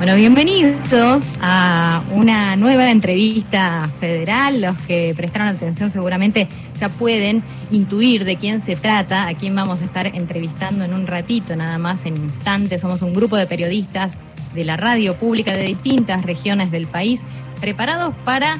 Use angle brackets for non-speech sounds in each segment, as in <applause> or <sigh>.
Bueno, bienvenidos a una nueva entrevista federal. Los que prestaron atención seguramente ya pueden intuir de quién se trata, a quién vamos a estar entrevistando en un ratito, nada más en instantes. Somos un grupo de periodistas de la radio pública de distintas regiones del país, preparados para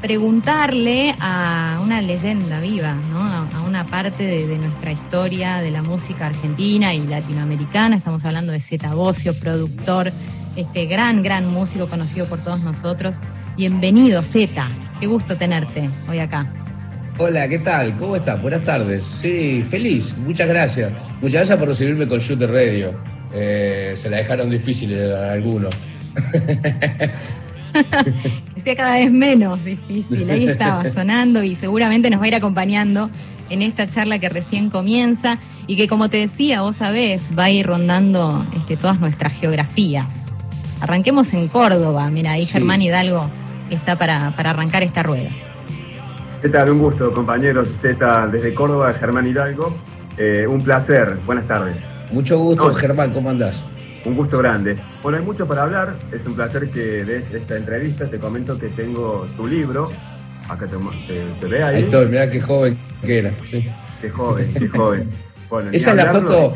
preguntarle a una leyenda viva, ¿no? a, una parte de, nuestra historia de la música argentina y latinoamericana. Estamos hablando de Zeta Bocio, productor este gran, gran músico conocido por todos nosotros. Bienvenido, Zeta. Qué gusto tenerte hoy acá. Hola, ¿qué tal? ¿Cómo estás? Buenas tardes. Sí, feliz. Muchas gracias. Muchas gracias por recibirme con Shooter Radio. Eh, se la dejaron difícil a algunos. <laughs> Decía cada vez menos difícil. Ahí estaba <laughs> sonando y seguramente nos va a ir acompañando en esta charla que recién comienza y que, como te decía, vos sabés, va a ir rondando este, todas nuestras geografías. Arranquemos en Córdoba. Mira, ahí Germán Hidalgo está para, arrancar esta rueda. ¿Qué tal? Un gusto, compañeros. Z desde Córdoba, Germán Hidalgo. Eh, un placer. Buenas tardes. Mucho gusto, Germán. ¿Cómo andás? Un gusto grande. Bueno, hay mucho para hablar. Es un placer que des esta entrevista. Te comento que tengo tu libro. Acá te, ve ahí. Ahí estoy, mirá qué joven que era. Qué joven, qué joven. Bueno, <laughs> Esa es la foto.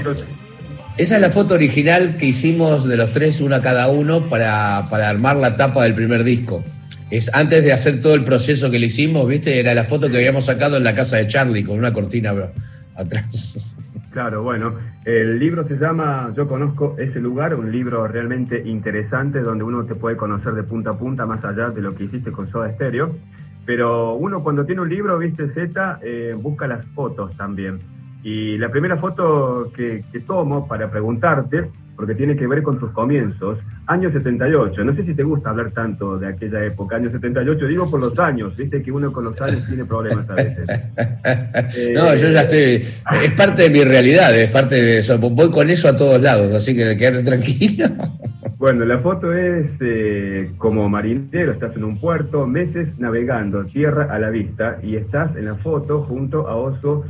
Esa es la foto original que hicimos de los tres, una cada uno, para, armar la tapa del primer disco. Es antes de hacer todo el proceso que le hicimos, ¿viste? Era la foto que habíamos sacado en la casa de Charlie con una cortina atrás. Claro, bueno, el libro se llama Yo conozco ese lugar, un libro realmente interesante donde uno te puede conocer de punta a punta más allá de lo que hiciste con Soda Stereo. Pero uno cuando tiene un libro, viste Z, eh, busca las fotos también. Y la primera foto que, tomo para preguntarte, porque tiene que ver con tus comienzos, año 78. No sé si te gusta hablar tanto de aquella época, año 78. Digo por los años, viste que uno con los años tiene problemas a veces. <laughs> no, yo ya estoy. Es parte de mi realidad, es parte de eso. Voy con eso a todos lados, así que quédate tranquilo. <laughs> Bueno, la foto es eh, como marinero, estás en un puerto, meses navegando, tierra a la vista, y estás en la foto junto a Oso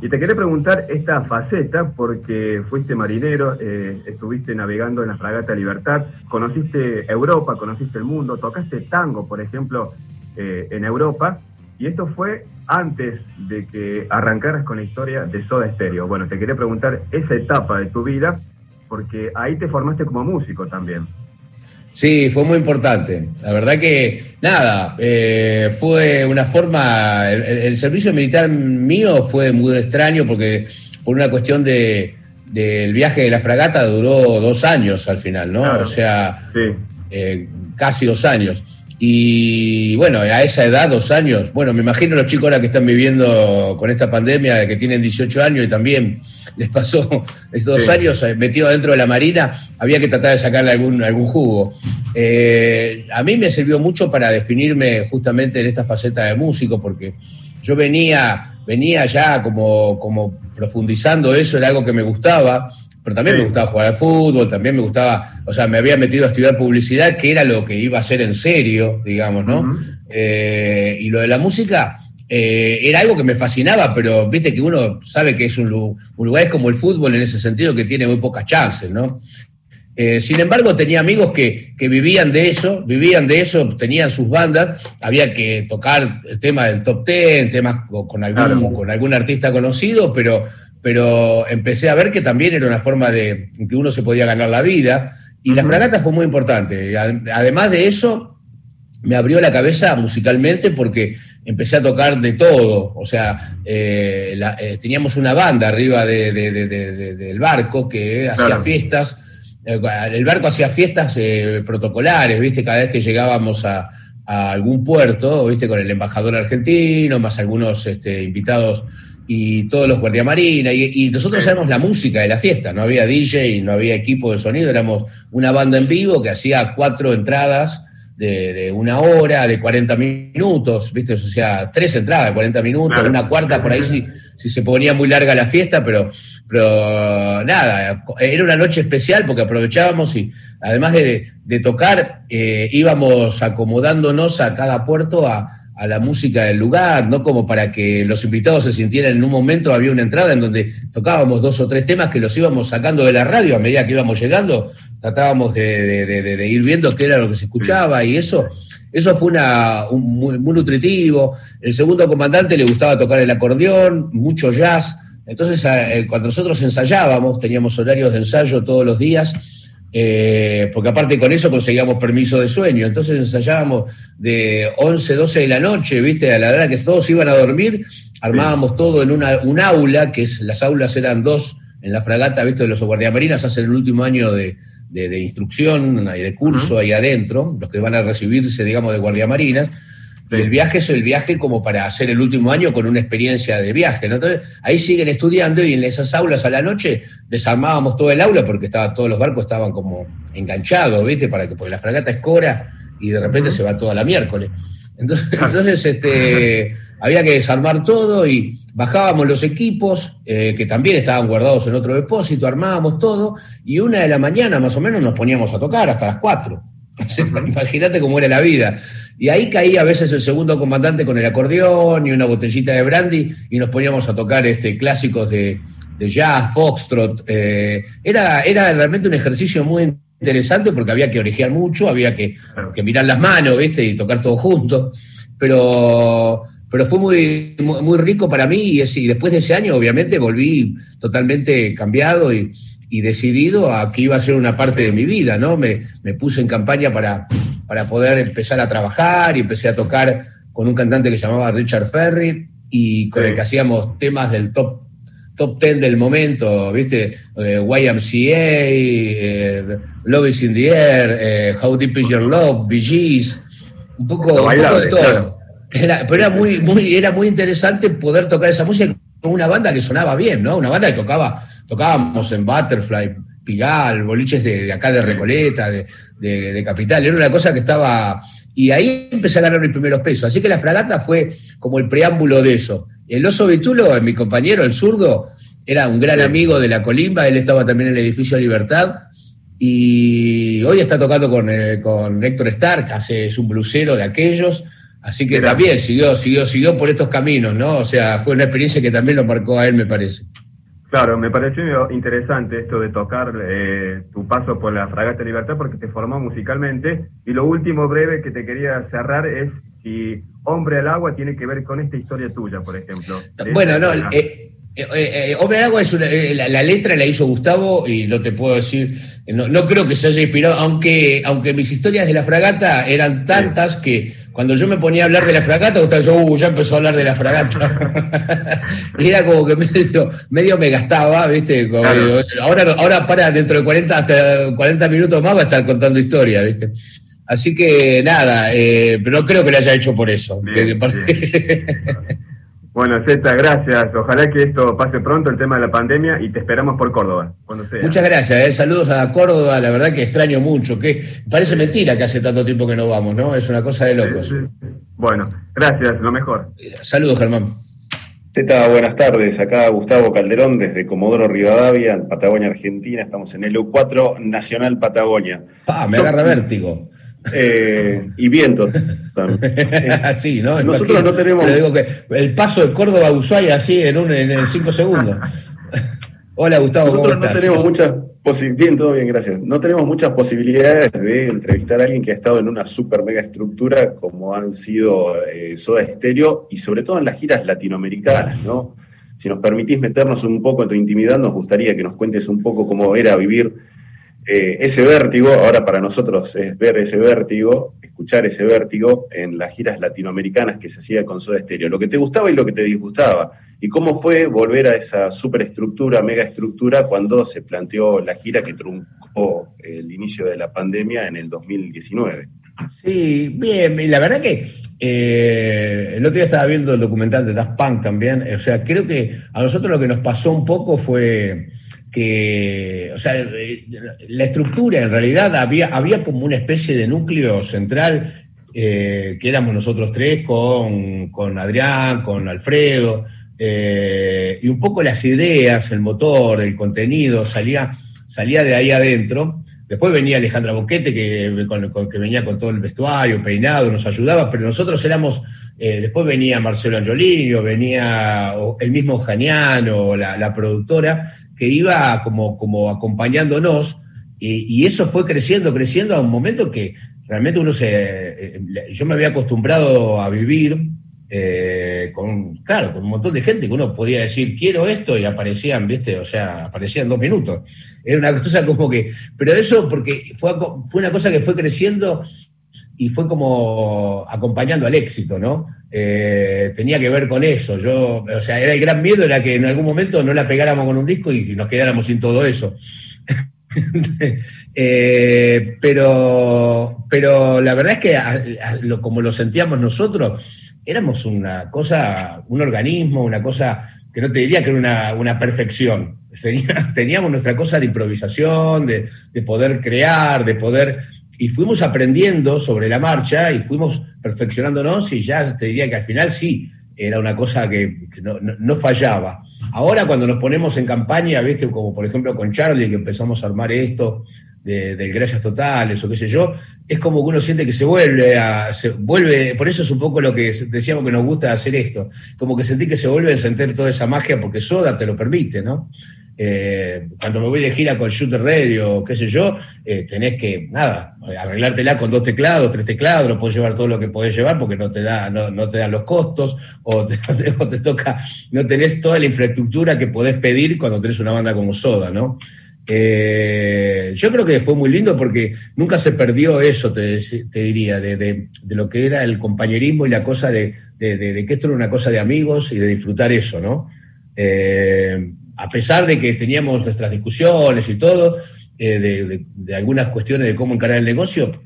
Y te quería preguntar esta faceta, porque fuiste marinero, eh, estuviste navegando en la fragata Libertad, conociste Europa, conociste el mundo, tocaste tango, por ejemplo, eh, en Europa, y esto fue antes de que arrancaras con la historia de Soda Stereo. Bueno, te quería preguntar esa etapa de tu vida, porque ahí te formaste como músico también. Sí, fue muy importante. La verdad que, nada, eh, fue una forma, el, servicio militar mío fue muy extraño porque por una cuestión de, del viaje de la fragata duró dos años al final, ¿no? o sea, eh, casi dos años. Y bueno, a esa edad, dos años, bueno, me imagino los chicos ahora que están viviendo con esta pandemia, que tienen 18 años y también <laughs> les pasó estos dos años eh, metido dentro de la marina, había que tratar de sacarle algún, algún jugo. Eh, a mí me sirvió mucho para definirme justamente en esta faceta de músico, porque yo venía, venía ya como, como profundizando eso, era algo que me gustaba, pero también me gustaba jugar al fútbol, también me gustaba, o sea, me había metido a estudiar publicidad, que era lo que iba a hacer en serio, digamos, ¿no? Eh, y lo de la música eh, era algo que me fascinaba, pero viste que uno sabe que es un, lugar, es como el fútbol en ese sentido, que tiene muy pocas chances, ¿no? Eh, sin embargo, tenía amigos que, vivían de eso, vivían de eso, tenían sus bandas, había que tocar el tema del top ten, temas con algún, con algún artista conocido, pero, pero empecé a ver que también era una forma de que uno se podía ganar la vida, y la fragata fue muy importante. Además de eso, me abrió la cabeza musicalmente porque empecé a tocar de todo. O sea, eh, eh, teníamos una banda arriba del barco que hacía fiestas. Eh, el barco hacía fiestas protocolares, ¿viste? Cada vez que llegábamos a, algún puerto, ¿viste? Con el embajador argentino, más algunos este, invitados y todos los guardiamarinas. Y, y nosotros éramos la música de la fiesta. No había DJ, no había equipo de sonido. Éramos una banda en vivo que hacía cuatro entradas de, una hora, de 40 minutos, ¿viste? O sea, tres entradas de 40 minutos, una cuarta por ahí si, si, se ponía muy larga la fiesta, pero, pero nada, era una noche especial porque aprovechábamos y además de, tocar, eh, íbamos acomodándonos a cada puerto a, a la música del lugar, no como para que los invitados se sintieran en un momento, había una entrada en donde tocábamos dos o tres temas que los íbamos sacando de la radio a medida que íbamos llegando, tratábamos de, ir viendo qué era lo que se escuchaba y eso, eso fue una, muy, nutritivo. El segundo comandante le gustaba tocar el acordeón, mucho jazz, entonces eh, cuando nosotros ensayábamos, teníamos horarios de ensayo todos los días, eh, porque aparte con eso conseguíamos permiso de sueño, entonces ensayábamos de 11, 12 de la noche, ¿viste? A la hora que todos iban a dormir, armábamos todo en una, un aula, que es, las aulas eran dos en la fragata, ¿viste? De los guardiamarinas hacen el último año de, instrucción y de curso ahí adentro, los que van a recibirse, digamos, de guardiamarinas. El viaje es el viaje como para hacer el último año con una experiencia de viaje. Entonces, ahí siguen estudiando y en esas aulas a la noche desarmábamos todo el aula porque estaba, todos los barcos estaban como enganchados, ¿viste? Para que, porque la fragata es cora y de repente se va toda la miércoles. <laughs> Entonces, entonces este, <laughs> había que desarmar todo y bajábamos los equipos, eh, que también estaban guardados en otro depósito, armábamos todo y una de la mañana más o menos nos poníamos a tocar hasta las cuatro. <laughs> Imagínate cómo era la vida. Y ahí caía a veces el segundo comandante con el acordeón y una botellita de brandy y nos poníamos a tocar este, clásicos de, jazz, foxtrot. Eh, era, era realmente un ejercicio muy interesante porque había que orejear mucho, había que, mirar las manos, ¿viste? Y tocar todo junto. Pero, pero fue muy, muy, rico para mí y, y después de ese año, obviamente, volví totalmente cambiado y, y decidido a que iba a ser una parte de mi vida, ¿no? Me, puse en campaña para, para poder empezar a trabajar y empecé a tocar con un cantante que se llamaba Richard Ferry y con el que hacíamos temas del top top ten del momento, ¿viste? Eh, YMCA, eh, Love is in the Air, eh, How Deep is Your Love, Bee Gees, un poco, de todo. Era, pero era muy, muy, era muy interesante poder tocar esa música con una banda que sonaba bien, ¿no? Una banda que tocaba tocábamos en Butterfly, Pigal, boliches de, acá de Recoleta, de, Capital, era una cosa que estaba... Y ahí empecé a ganar mis primeros pesos. Así que la fragata fue como el preámbulo de eso. El oso Vitulo, mi compañero, el zurdo, era un gran amigo de la Colimba, él estaba también en el edificio Libertad, y hoy está tocando con, eh, con Héctor Stark, hace, es un blusero de aquellos, así que también siguió, siguió, siguió por estos caminos, ¿no? O sea, fue una experiencia que también lo marcó a él, me parece. Claro, me pareció interesante esto de tocar eh, tu paso por la Fragata Libertad porque te formó musicalmente. Y lo último breve que te quería cerrar es si Hombre al Agua tiene que ver con esta historia tuya, por ejemplo. Bueno, no, eh, eh, Hombre al Agua es una, la, letra la hizo Gustavo y no te puedo decir, no, creo que se haya inspirado, aunque, aunque mis historias de la fragata eran tantas que cuando yo me ponía a hablar de la fragata, usted yo, uh, ya empezó a hablar de la fragata. <laughs> y era como que medio, me gastaba, ¿viste? ahora, ahora para dentro de 40, hasta 40 minutos más va a estar contando historia, ¿viste? Así que nada, eh, pero no creo que lo haya hecho por eso. <laughs> Bueno, Zeta, gracias. Ojalá que esto pase pronto, el tema de la pandemia, y te esperamos por Córdoba, cuando sea. Muchas gracias, eh. saludos a Córdoba, la verdad que extraño mucho, que parece mentira que hace tanto tiempo que no vamos, ¿no? Es una cosa de locos. Bueno, gracias, lo mejor. Saludos, Germán. Zeta, buenas tardes. Acá Gustavo Calderón desde Comodoro Rivadavia, en Patagonia, Argentina. Estamos en el U4 Nacional Patagonia. Ah, me agarra vértigo. Eh, y viento. <laughs> sí, ¿no? Nosotros no tenemos. que el paso de Córdoba a Ushuaia así en, un, en cinco segundos. <laughs> Hola, Gustavo. Nosotros no tenemos muchas bien, todo bien, gracias. No tenemos muchas posibilidades de entrevistar a alguien que ha estado en una super mega estructura como han sido eh, Soda Stereo y sobre todo en las giras latinoamericanas, ¿no? Si nos permitís meternos un poco en tu intimidad, nos gustaría que nos cuentes un poco cómo era vivir eh, ese vértigo, ahora para nosotros es ver ese vértigo, escuchar ese vértigo en las giras latinoamericanas que se hacía con Soda Stereo, lo que te gustaba y lo que te disgustaba, y cómo fue volver a esa superestructura, megaestructura, cuando se planteó la gira que truncó el inicio de la pandemia en el 2019. Sí, bien, la verdad que eh, el otro día estaba viendo el documental de Daft Punk también, o sea, creo que a nosotros lo que nos pasó un poco fue que, o sea, la estructura en realidad había, había como una especie de núcleo central eh, que éramos nosotros tres con, Adrián, con Alfredo, eh, y un poco las ideas, el motor, el contenido, salía, salía de ahí adentro. Después venía Alejandra Boquete, que, venía con todo el vestuario, peinado, nos ayudaba, pero nosotros éramos Eh, después venía Marcelo Angiolino, venía el mismo Janiano, la productora, que iba como, como acompañándonos, y, eso fue creciendo, creciendo a un momento que realmente uno se... Eh, yo me había acostumbrado a vivir eh, con, claro, con un montón de gente que uno podía decir, quiero esto, y aparecían, ¿viste? O sea, aparecían dos minutos. Era una <laughs> cosa como que, pero eso porque fue, fue una cosa que fue creciendo y fue como acompañando al éxito, ¿no? Eh, tenía que ver con eso. Yo, o sea, era el gran miedo, era que en algún momento no la pegáramos con un disco y nos quedáramos sin todo eso. <laughs> Eh, pero, pero la verdad es que como lo sentíamos nosotros, éramos una cosa, un organismo, una cosa que no te diría que era una, perfección. <laughs> Teníamos nuestra cosa de improvisación, de, poder crear, de poder... Y fuimos aprendiendo sobre la marcha y fuimos perfeccionándonos y ya te diría que al final sí, era una cosa que, no, fallaba. Ahora cuando nos ponemos en campaña, ¿viste? como por ejemplo con Charlie, que empezamos a armar esto, de, gracias totales o qué sé yo, es como que uno siente que se vuelve a, se vuelve, por eso es un poco lo que decíamos que nos gusta hacer esto, como que sentí que se vuelve a sentir toda esa magia porque Soda te lo permite, ¿no? Eh, cuando me voy de gira con Shooter Radio, qué sé yo, eh, tenés que, nada, arreglártela con dos teclados, tres teclados, no puedes llevar todo lo que podés llevar porque no te, da, no, te dan los costos, <laughs> o te, toca, no tenés toda la infraestructura que podés pedir cuando tenés una banda como Soda, ¿no? Eh, yo creo que fue muy lindo porque nunca se perdió eso, te, diría, de, lo que era el compañerismo y la cosa de, que esto era una cosa de amigos y de disfrutar eso, ¿no? Eh, a pesar de que teníamos nuestras discusiones y todo, eh, de, algunas cuestiones de cómo encarar el negocio,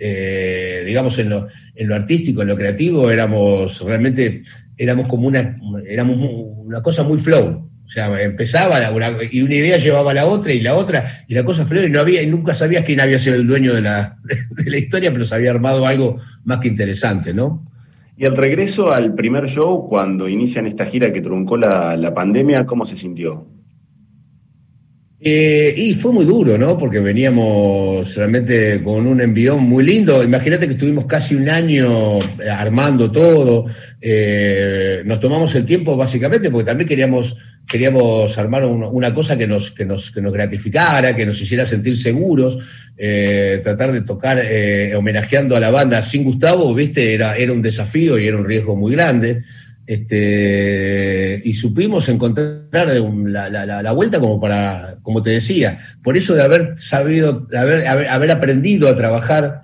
digamos en lo, artístico, en lo creativo, éramos realmente, éramos como una, éramos una cosa muy flow, o sea, empezaba y una idea llevaba a la otra y la otra, y la cosa fue y no había, nunca sabías quién había sido el dueño de la, <laughs> de la historia, pero se había armado algo más que interesante, ¿no? Y el regreso al primer show, cuando inician esta gira que truncó la, la pandemia, ¿cómo se sintió? Eh, y fue muy duro, ¿no? Porque veníamos realmente con un envión muy lindo. Imagínate que estuvimos casi un año eh, armando todo. Eh, nos tomamos el tiempo básicamente porque también queríamos, queríamos armar una cosa que nos, que, nos, que nos gratificara, que nos hiciera sentir seguros. tratar de tocar homenajeando a la banda sin Gustavo, viste, era, era un desafío y era un riesgo muy grande. Este, y supimos encontrar la, vuelta como para, como te decía, por eso de haber sabido, haber, haber, aprendido a trabajar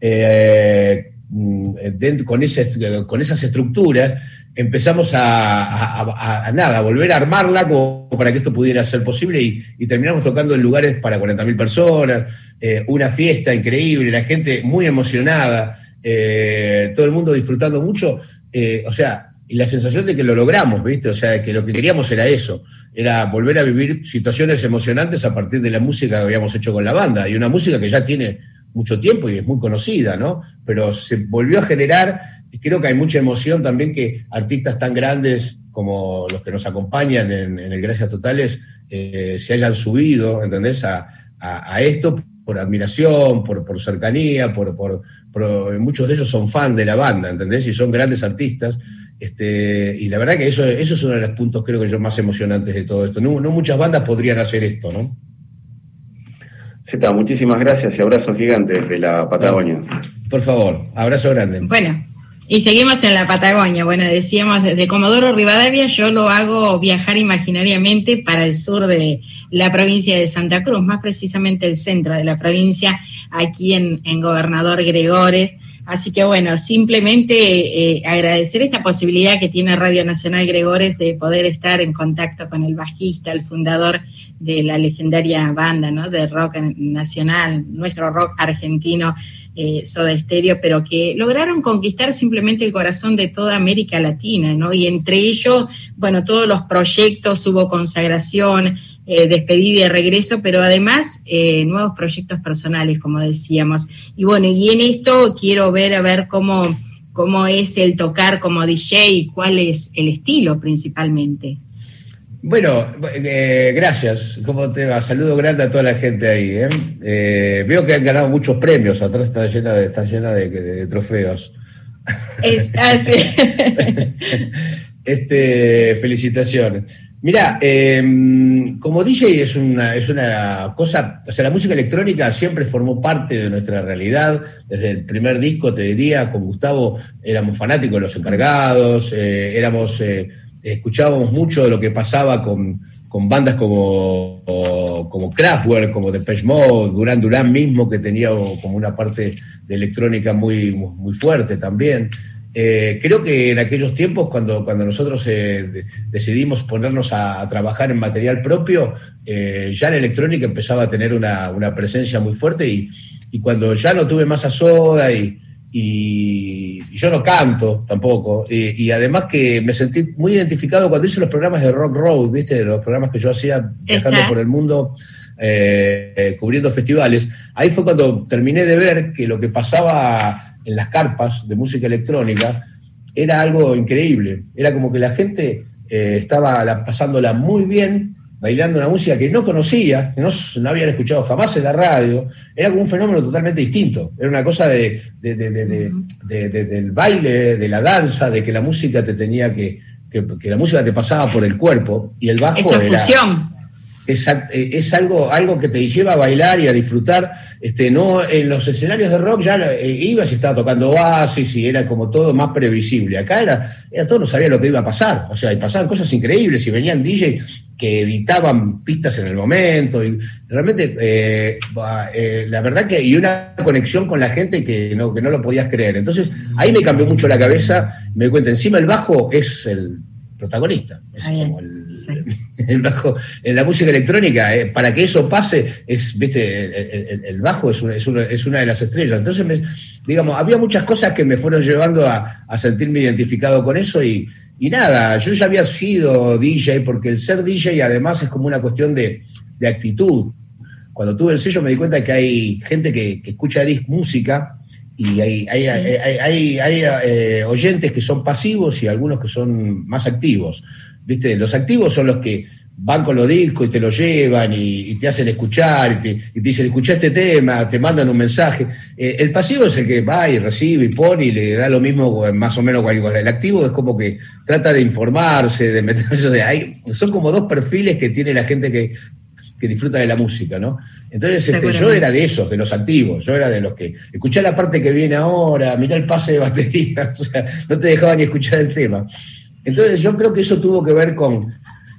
eh, mm, con, ese, con esas estructuras, empezamos a, nada, a volver a armarla para que esto pudiera ser posible y, terminamos tocando en lugares para 40.000 personas, eh, una fiesta increíble, la gente muy emocionada, eh, todo el mundo disfrutando mucho. o sea, y la sensación de que lo logramos, ¿viste? O sea, que lo que queríamos era eso, era volver a vivir situaciones emocionantes a partir de la música que habíamos hecho con la banda, y una música que ya tiene mucho tiempo y es muy conocida, ¿no? Pero se volvió a generar, y creo que hay mucha emoción también que artistas tan grandes como los que nos acompañan en, el Gracias Totales eh, se hayan subido, ¿entendés? A, esto por admiración, por, por cercanía, por, por, muchos de ellos son fan de la banda, ¿entendés? Y son grandes artistas. Este, y la verdad que eso, eso es uno de los puntos creo que yo más emocionantes de todo esto. No, muchas bandas podrían hacer esto, ¿no? Zeta, muchísimas gracias y abrazo gigante desde la Patagonia. Por favor, abrazo grande. Bueno, y seguimos en la Patagonia. Bueno, decíamos desde Comodoro Rivadavia, yo lo hago viajar imaginariamente para el sur de la provincia de Santa Cruz, más precisamente el centro de la provincia, aquí en, en Gobernador Gregores Así que bueno, simplemente eh, agradecer esta posibilidad que tiene Radio Nacional Gregores de poder estar en contacto con el bajista, el fundador de la legendaria banda ¿no? de rock nacional, nuestro rock argentino, eh, Soda Stereo, pero que lograron conquistar simplemente el corazón de toda América Latina, ¿no? Y entre ellos, bueno, todos los proyectos, hubo consagración, eh, despedida y regreso, pero además eh, nuevos proyectos personales, como decíamos. Y bueno, y en esto quiero ver a ver cómo, cómo es el tocar como DJ y cuál es el estilo principalmente. Bueno, eh, gracias. ¿Cómo te va? Saludo grande a toda la gente ahí. veo que han ganado muchos premios. Atrás está llena de, está llena de trofeos. Es así. <laughs> este, felicitaciones. Mira, em, como DJ es una, es una cosa, o sea, la música electrónica siempre formó parte de nuestra realidad. Desde el primer disco, te diría, con Gustavo éramos fanáticos de los encargados, eh, éramos, eh, escuchábamos mucho de lo que pasaba con, bandas como, como Kraftwerk, como Depeche Mode, Duran Duran mismo, que tenía como una parte de electrónica muy, muy fuerte también. Eh, creo que en aquellos tiempos, cuando, cuando nosotros eh, decidimos ponernos a, trabajar en material propio, eh, ya la electrónica empezaba a tener una, presencia muy fuerte y, cuando ya no tuve más a soda y, yo no canto tampoco, y, además que me sentí muy identificado cuando hice los programas de Rock Road, ¿viste? Los programas que yo hacía viajando por el mundo. Cubriendo festivales, ahí fue cuando terminé de ver que lo que pasaba en las carpas de música electrónica, era algo increíble. Era como que la gente eh, estaba pasándola muy bien, bailando una música que no conocía, que no, no, habían escuchado jamás en la radio. Era como un fenómeno totalmente distinto. Era una cosa de, del baile, de la danza, de que la música te tenía que, que, la música te pasaba por el cuerpo y el bajo. Esa fusión eh, es, algo, algo que te lleva a bailar y a disfrutar. Este, no, en los escenarios de rock ya eh, ibas y estaba tocando Oasis y era como todo más previsible. Acá era, era todo no sabía lo que iba a pasar. O sea, y pasaban cosas increíbles y venían DJ que editaban pistas en el momento. Y realmente, eh, la verdad que, y una conexión con la gente que no, que no lo podías creer. Entonces, ahí me cambió mucho la cabeza. Me di cuenta, encima el bajo es el protagonista. Es como <laughs> el, bajo. En la música electrónica, eh, para que eso pase, es, viste, el, bajo es una, es, una, de las estrellas. Entonces, digamos, había muchas cosas que me fueron llevando a, sentirme identificado con eso y, nada, yo ya había sido DJ porque el ser DJ además es como una cuestión de, actitud. Cuando tuve el sello me di cuenta que hay gente que, que escucha música y hay, hay, hay, eh, oyentes que son pasivos y algunos que son más activos. ¿Viste? Los activos son los que van con los discos y te lo llevan y, te hacen escuchar y te, dicen, escucha este tema, te mandan un mensaje. Eh, el pasivo es el que va y recibe y pone y le da lo mismo más o menos cualquier cosa. El activo es como que trata de informarse, de meterse. hay, son como dos perfiles que tiene la gente que, que disfruta de la música, ¿no? Entonces este, yo era de esos, de los activos, yo era de los que escuché la parte que viene ahora, mirá el pase de batería, <laughs> o sea, no te dejaba ni escuchar el tema. Entonces yo creo que eso tuvo que ver con,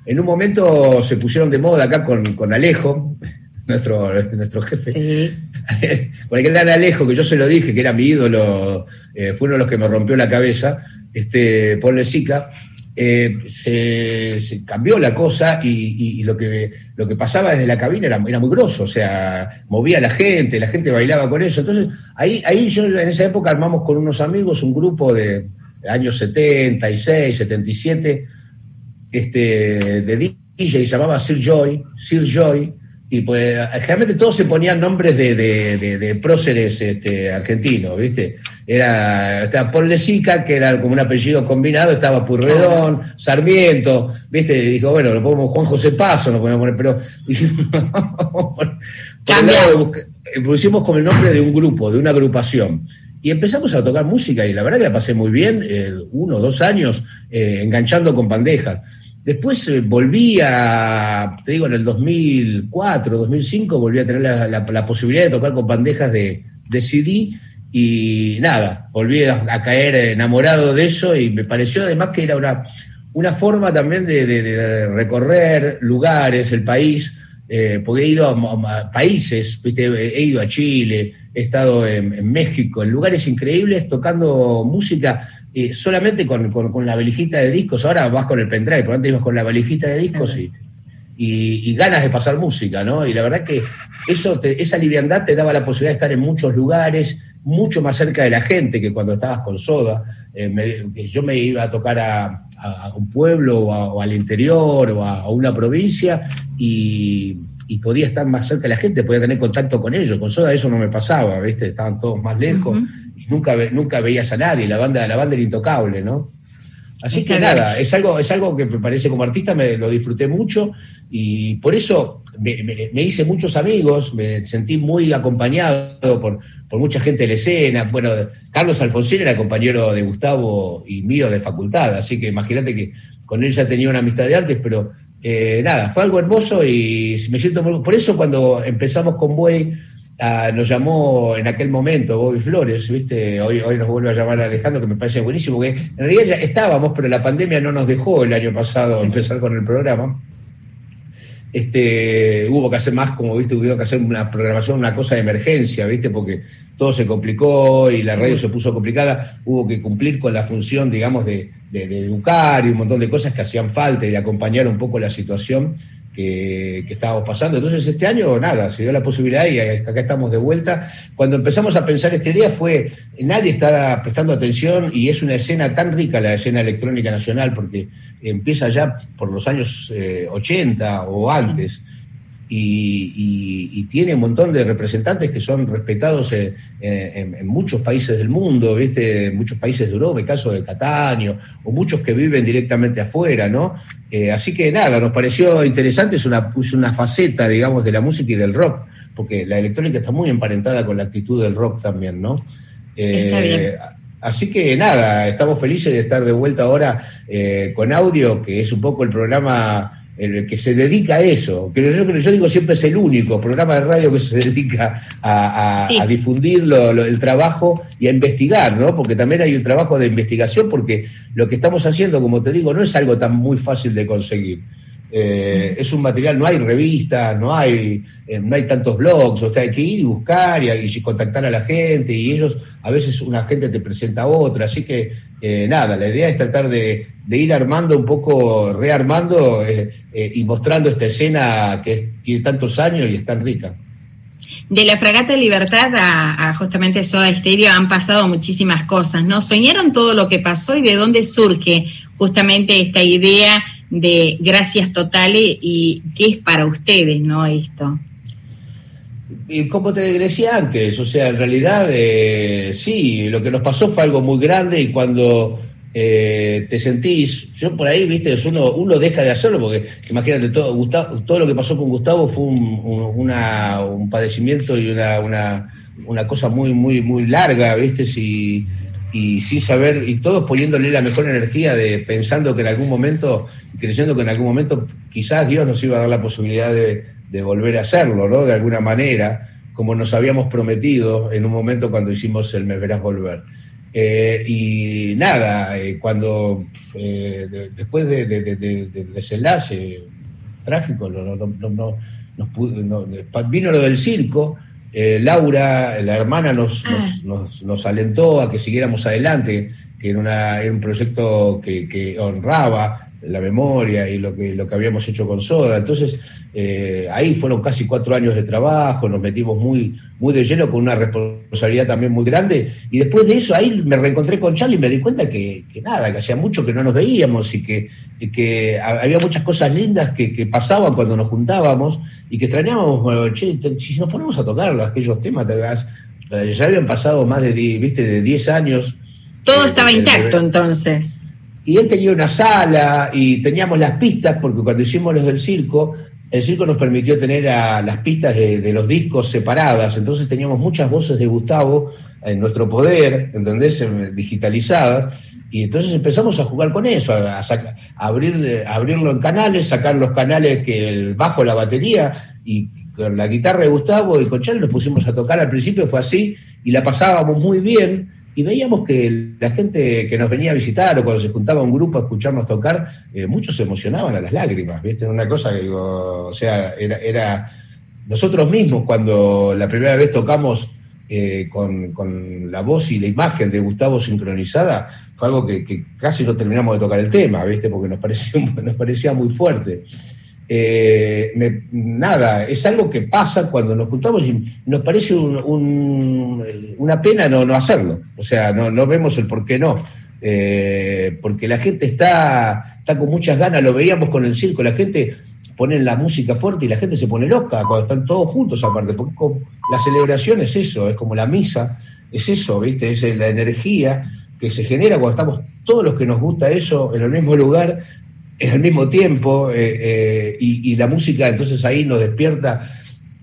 en un momento se pusieron de moda acá con, Alejo, <laughs> nuestro, nuestro jefe, sí. <laughs> con el gran Alejo, que yo se lo dije, que era mi ídolo, eh, fue uno de los que me rompió la cabeza, este, Paul Lezica, eh, se, cambió la cosa y, lo, que, lo que pasaba desde la cabina era, era, muy grosso, o sea, movía a la gente, la gente bailaba con eso. Entonces, ahí, ahí yo en esa época armamos con unos amigos un grupo de, años 76, 77, este, de DJ, llamaba Sir Joy, Sir Joy, y pues generalmente todos se ponían nombres de, de, próceres este, argentinos, ¿viste? Era, estaba Paul Lezica, que era como un apellido combinado, estaba Purredón, Sarmiento, ¿viste? Y dijo, bueno, lo ponemos Juan José Paso, lo podemos poner, pero <laughs> pusimos como el nombre de un grupo, de una agrupación. Y empezamos a tocar música y la verdad que la pasé muy bien, eh, uno o dos años eh, enganchando con bandejas. Después eh, volví a, te digo, en el 2004, 2005, volví a tener la, posibilidad de tocar con bandejas de, CD y nada, volví a, caer enamorado de eso y me pareció además que era una, una forma también de, recorrer lugares, el país, eh, porque he ido a, países, he ido a Chile, he estado en, México, en lugares increíbles tocando música solamente con, la valijita de discos. Ahora vas con el pendrive, pero antes ibas con la valijita de discos y, y, ganas de pasar música, ¿no? Y la verdad que eso esa liviandad te daba la posibilidad de estar en muchos lugares, mucho más cerca de la gente que cuando estabas con Soda. Eh, yo me iba a tocar a, un pueblo o, al interior o a, una provincia y, podía estar más cerca de la gente, podía tener contacto con ellos. Con Soda eso no me pasaba, ¿viste? Estaban todos más lejos nunca, nunca veías a nadie, la banda, la banda era intocable, ¿no? Así que nada, es algo, es algo que me parece como artista me lo disfruté mucho y por eso me, hice muchos amigos, me sentí muy acompañado por, mucha gente de la escena. Bueno, Carlos Alfonsín era compañero de Gustavo y mío de facultad, así que imagínate que con él ya tenía una amistad de antes, pero eh, nada, fue algo hermoso y me siento muy... Por eso cuando empezamos con Buey, ah, nos llamó en aquel momento Bobby Flores, ¿viste? Hoy, hoy nos vuelve a llamar Alejandro, que me parece buenísimo, que en realidad ya estábamos, pero la pandemia no nos dejó el año pasado empezar con el programa. Este, hubo que hacer más, como viste, hubo que hacer una programación, una cosa de emergencia, viste, porque todo se complicó y la radio se puso complicada, hubo que cumplir con la función, digamos, de, de, educar y un montón de cosas que hacían falta y de acompañar un poco la situación que, estábamos pasando. Entonces este año, nada, se dio la posibilidad y acá estamos de vuelta. Cuando empezamos a pensar este día fue, nadie estaba prestando atención y es una escena tan rica la escena electrónica nacional porque empieza ya por los años 80 eh, o antes y, tiene un montón de representantes que son respetados en, muchos países del mundo, ¿viste? muchos países de Europa, el caso de Cataño, o muchos que viven directamente afuera, ¿no? Eh, así que nada, nos pareció interesante, es una, una faceta, digamos, de la música y del rock, porque la electrónica está muy emparentada con la actitud del rock también, ¿no? está bien. Eh, así que nada, estamos felices de estar de vuelta ahora eh, con audio, que es un poco el programa el que se dedica a eso, que yo, yo digo siempre es el único programa de radio que se <laughs> dedica a, difundir el trabajo y a investigar, ¿no? Porque también hay un trabajo de investigación, porque lo que estamos haciendo, como te digo, no es algo tan muy fácil de conseguir. Eh, es un material, no hay revistas, no hay, eh, no hay tantos blogs, o sea, hay que ir y buscar y, contactar a la gente, y ellos, a veces una gente te presenta a otra, así que eh, nada, la idea es tratar de, ir armando un poco, rearmando y mostrando esta escena que tiene tantos años y es tan rica. De la Fragata Libertad a, a, justamente Soda Stereo han pasado muchísimas cosas, ¿no? ¿Soñaron todo lo que pasó y de dónde surge justamente esta idea de gracias totales y qué es para ustedes, ¿no? Esto. Y como te decía antes, o sea, en realidad eh, sí, lo que nos pasó fue algo muy grande y cuando eh, te sentís, yo por ahí, viste, uno, uno deja de hacerlo porque imagínate, todo, Gustavo, todo lo que pasó con Gustavo fue un, un padecimiento y una, una, una, cosa muy, muy, muy larga, viste, si y sin saber, y todos poniéndole la mejor energía de pensando que en algún momento, creyendo que en algún momento quizás Dios nos iba a dar la posibilidad de, volver a hacerlo, ¿no? De alguna manera, como nos habíamos prometido en un momento cuando hicimos el Me Verás Volver. Eh, y nada, eh, cuando eh, después del desenlace trágico, no, no, vino lo del circo, Laura, la hermana, nos, nos, nos, alentó a que siguiéramos adelante, que era, un proyecto que, honraba la memoria y lo que, lo que habíamos hecho con Soda. Entonces, eh, ahí fueron casi cuatro años de trabajo, nos metimos muy, muy de lleno con una responsabilidad también muy grande. Y después de eso, ahí me reencontré con Charlie y me di cuenta que, nada, que hacía mucho que no nos veíamos y que, que había muchas cosas lindas que, pasaban cuando nos juntábamos y que extrañábamos, bueno, che, si nos ponemos a tocar aquellos temas, eh, ya habían pasado más de, ¿viste, de 10 años. Todo estaba intacto entonces y él tenía una sala y teníamos las pistas, porque cuando hicimos los del circo, el circo nos permitió tener las pistas de, los discos separadas, entonces teníamos muchas voces de Gustavo en nuestro poder, ¿entendés? Digitalizadas, y entonces empezamos a jugar con eso, a, abrir, abrirlo en canales, sacar los canales que el bajo, la batería, y con la guitarra de Gustavo y con Chal nos pusimos a tocar. Al principio, fue así, y la pasábamos muy bien, y veíamos que la gente que nos venía a visitar o cuando se juntaba un grupo a escucharnos tocar, eh, muchos se emocionaban a las lágrimas, ¿viste? Era una cosa que digo, o sea, era, nosotros mismos cuando la primera vez tocamos eh, con, la voz y la imagen de Gustavo sincronizada, fue algo que, casi no terminamos de tocar el tema, ¿viste? Porque nos parecía, <laughs> nos parecía muy fuerte. Eh, nada, es algo que pasa cuando nos juntamos y nos parece una pena no, no hacerlo. O sea, no, vemos el por qué no. Eh, porque la gente está, está con muchas ganas, lo veíamos con el circo, la gente pone la música fuerte y la gente se pone loca cuando están todos juntos aparte, porque la celebración es eso, es como la misa, es eso, ¿viste? Es la energía que se genera cuando estamos todos los que nos gusta eso en el mismo lugar al mismo tiempo, y, la música entonces ahí nos despierta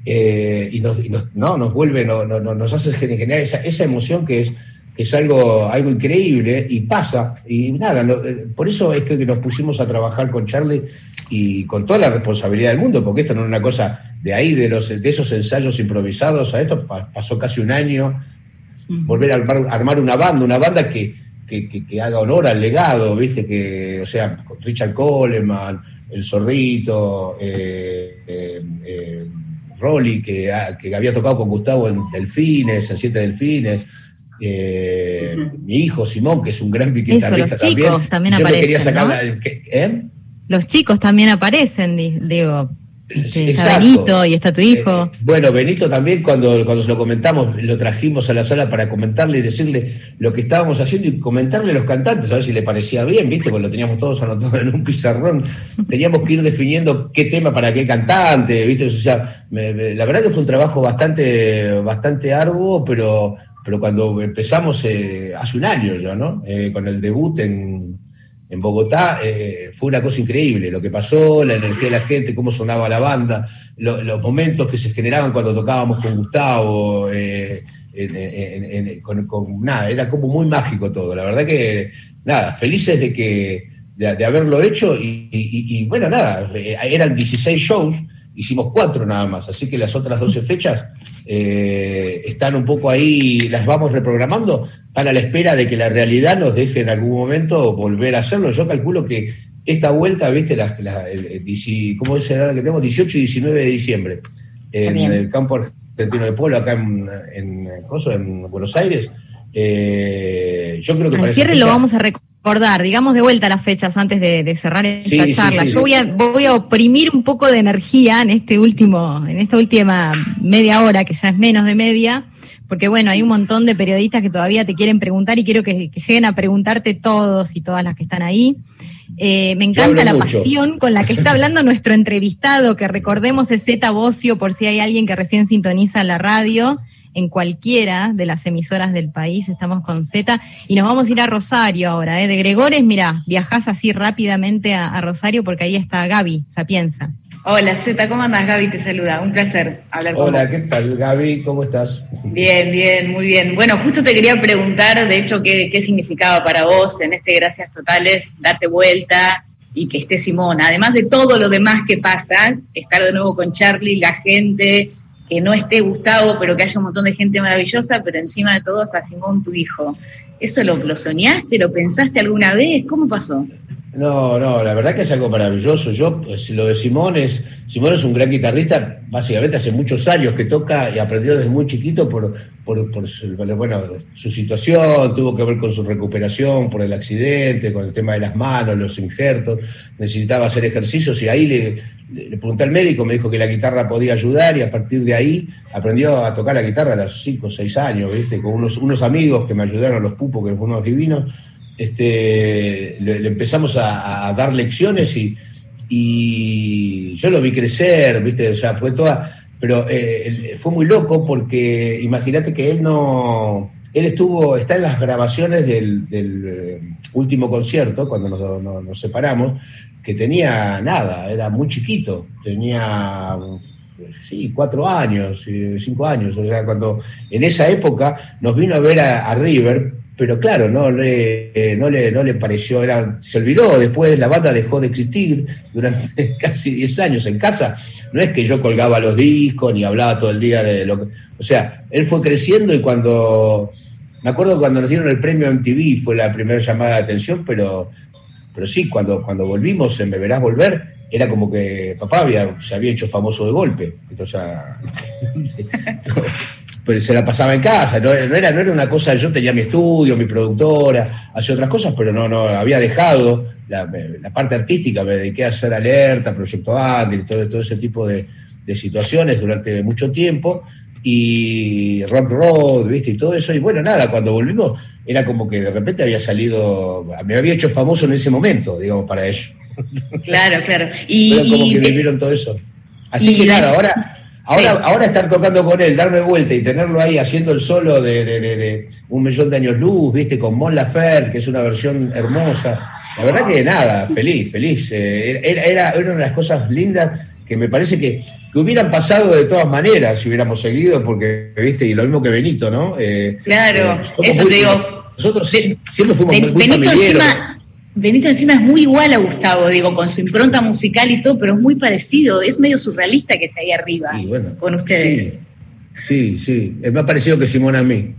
y, nos, no, nos vuelve, no, nos hace generar esa, esa emoción que es que es algo, algo increíble y pasa. Y nada, eh, por eso es que nos pusimos a trabajar con Charlie y con toda la responsabilidad del mundo, porque esto no es una cosa de ahí, de, los, de esos ensayos improvisados a esto, pasó casi un año, volver a armar, una banda, una banda que, que, haga honor al legado, ¿viste? Que, o sea, Richard Coleman, El Zorrito, eh, eh, eh Rolly, que, que había tocado con Gustavo en Delfines, en Siete Delfines, eh, mi hijo Simón, que es un gran guitarrista los chicos también, aparecen, ¿eh? Los chicos también aparecen, digo. Está Benito y está tu hijo. Eh, bueno, Benito también, cuando, cuando se lo comentamos, lo trajimos a la sala para comentarle y decirle lo que estábamos haciendo y comentarle a los cantantes, a ver si le parecía bien, ¿viste? Porque lo teníamos todos anotado en un pizarrón. Teníamos que ir definiendo qué tema para qué cantante, ¿viste? O sea, la verdad que fue un trabajo bastante, bastante arduo, pero pero cuando empezamos eh, hace un año ya, ¿no? Eh, con el debut en, Bogotá, eh, fue una cosa increíble lo que pasó, la energía de la gente, cómo sonaba la banda, los momentos que se generaban cuando tocábamos con Gustavo, con, nada, era como muy mágico todo. La verdad que, nada, felices de que de, haberlo hecho y, y, bueno, nada, eran 16 shows hicimos cuatro nada más, así que las otras 12 fechas eh, están un poco ahí, las vamos reprogramando, están a la espera de que la realidad nos deje en algún momento volver a hacerlo. Yo calculo que esta vuelta, viste, la, ¿cómo es la que tenemos? 18 y 19 de diciembre, en el campo argentino de polo, acá en, en, en Buenos Aires. Eh, yo creo que Al cierre lo vamos a recordar, digamos de vuelta las fechas antes de, cerrar esta charla. yo voy a, voy a oprimir un poco de energía en este último, en esta última media hora, que ya es menos de media, porque bueno, hay un montón de periodistas que todavía te quieren preguntar y quiero que, lleguen a preguntarte todos y todas las que están ahí. Eh, me encanta la pasión con la que está hablando nuestro entrevistado, que recordemos es Zeta Bocio, por si hay alguien que recién sintoniza la radio en cualquiera de las emisoras del país. Estamos con Z y nos vamos a ir a Rosario ahora. ¿eh? De Gregores, mira, viajás así rápidamente a, Rosario porque ahí está Gaby Sapienza. Hola Z, ¿cómo andas? Gaby te saluda. Un placer hablar con Hola, ¿qué tal Gaby? ¿Cómo estás? Bien, bien, muy bien. Bueno, justo te quería preguntar, de hecho, qué, qué significaba para vos en este Gracias Totales darte vuelta y que esté Simón. Además de todo lo demás que pasa, estar de nuevo con Charlie, la gente, que no esté Gustavo, pero que haya un montón de gente maravillosa, pero encima de todo está Simón, tu hijo. ¿Eso lo, lo soñaste? ¿Lo pensaste alguna vez? ¿Cómo pasó? No, no, la verdad que es algo maravilloso. Yo, pues, lo de Simón es, es un gran guitarrista, básicamente hace muchos años que toca y aprendió desde muy chiquito por, por, su, bueno, su situación, tuvo que ver con su recuperación por el accidente, con el tema de las manos, los injertos, necesitaba hacer ejercicios y ahí le, le pregunté al médico, me dijo que la guitarra podía ayudar y a partir de ahí aprendió a tocar la guitarra a los 5 o 6 años, ¿viste? Con unos, unos amigos que me ayudaron, los pupos, que fueron unos divinos este, le, empezamos a, dar lecciones y, y, yo lo vi crecer, ¿viste? O sea, fue toda. Pero eh, fue muy loco porque imagínate que él no. Él estuvo, está en las grabaciones del, eh, último concierto, cuando nos, separamos, que tenía nada, era muy chiquito, tenía sí, cuatro años, cinco años. O sea, cuando en esa época nos vino a ver a River, pero claro, no le, no le, no le pareció, era, se olvidó, después la banda dejó de existir durante <laughs> casi 10 años en casa. No es que yo colgaba los discos ni hablaba todo el día de lo que... O sea, él fue creciendo y cuando... Me acuerdo cuando nos dieron el premio MTV fue la primera llamada de atención, pero, pero sí, cuando, cuando volvimos en Me Verás Volver, era como que papá había, se había hecho famoso de golpe. O <laughs> pero se la pasaba en casa, no, era, no era una cosa, yo tenía mi estudio, mi productora, hacía otras cosas, pero no, no había dejado la, parte artística, me dediqué a hacer alerta, proyecto Andy, todo, ese tipo de, situaciones durante mucho tiempo, y Rock Road, ¿viste? Y todo eso, y bueno, nada, cuando volvimos era como que de repente había salido, me había hecho famoso en ese momento, digamos, para ellos. Claro, claro. Y, como que vivieron todo eso. Así que nada, ahora Ahora, ahora estar tocando con él, darme vuelta y tenerlo ahí haciendo el solo de, un millón de años luz, viste, con Mon Laferte, que es una versión hermosa. La verdad que nada, feliz, feliz. Eh, era, era, una de las cosas lindas que me parece que, hubieran pasado de todas maneras si hubiéramos seguido, porque, viste, y lo mismo que Benito, ¿no? Eh, claro, eh, eso te digo. Nosotros siempre fuimos muy, Benito encima, Benito encima es muy igual a Gustavo, digo, con su impronta musical y todo, pero es muy parecido, es medio surrealista que está ahí arriba con ustedes. Sí, sí, es más parecido que Simón a mí.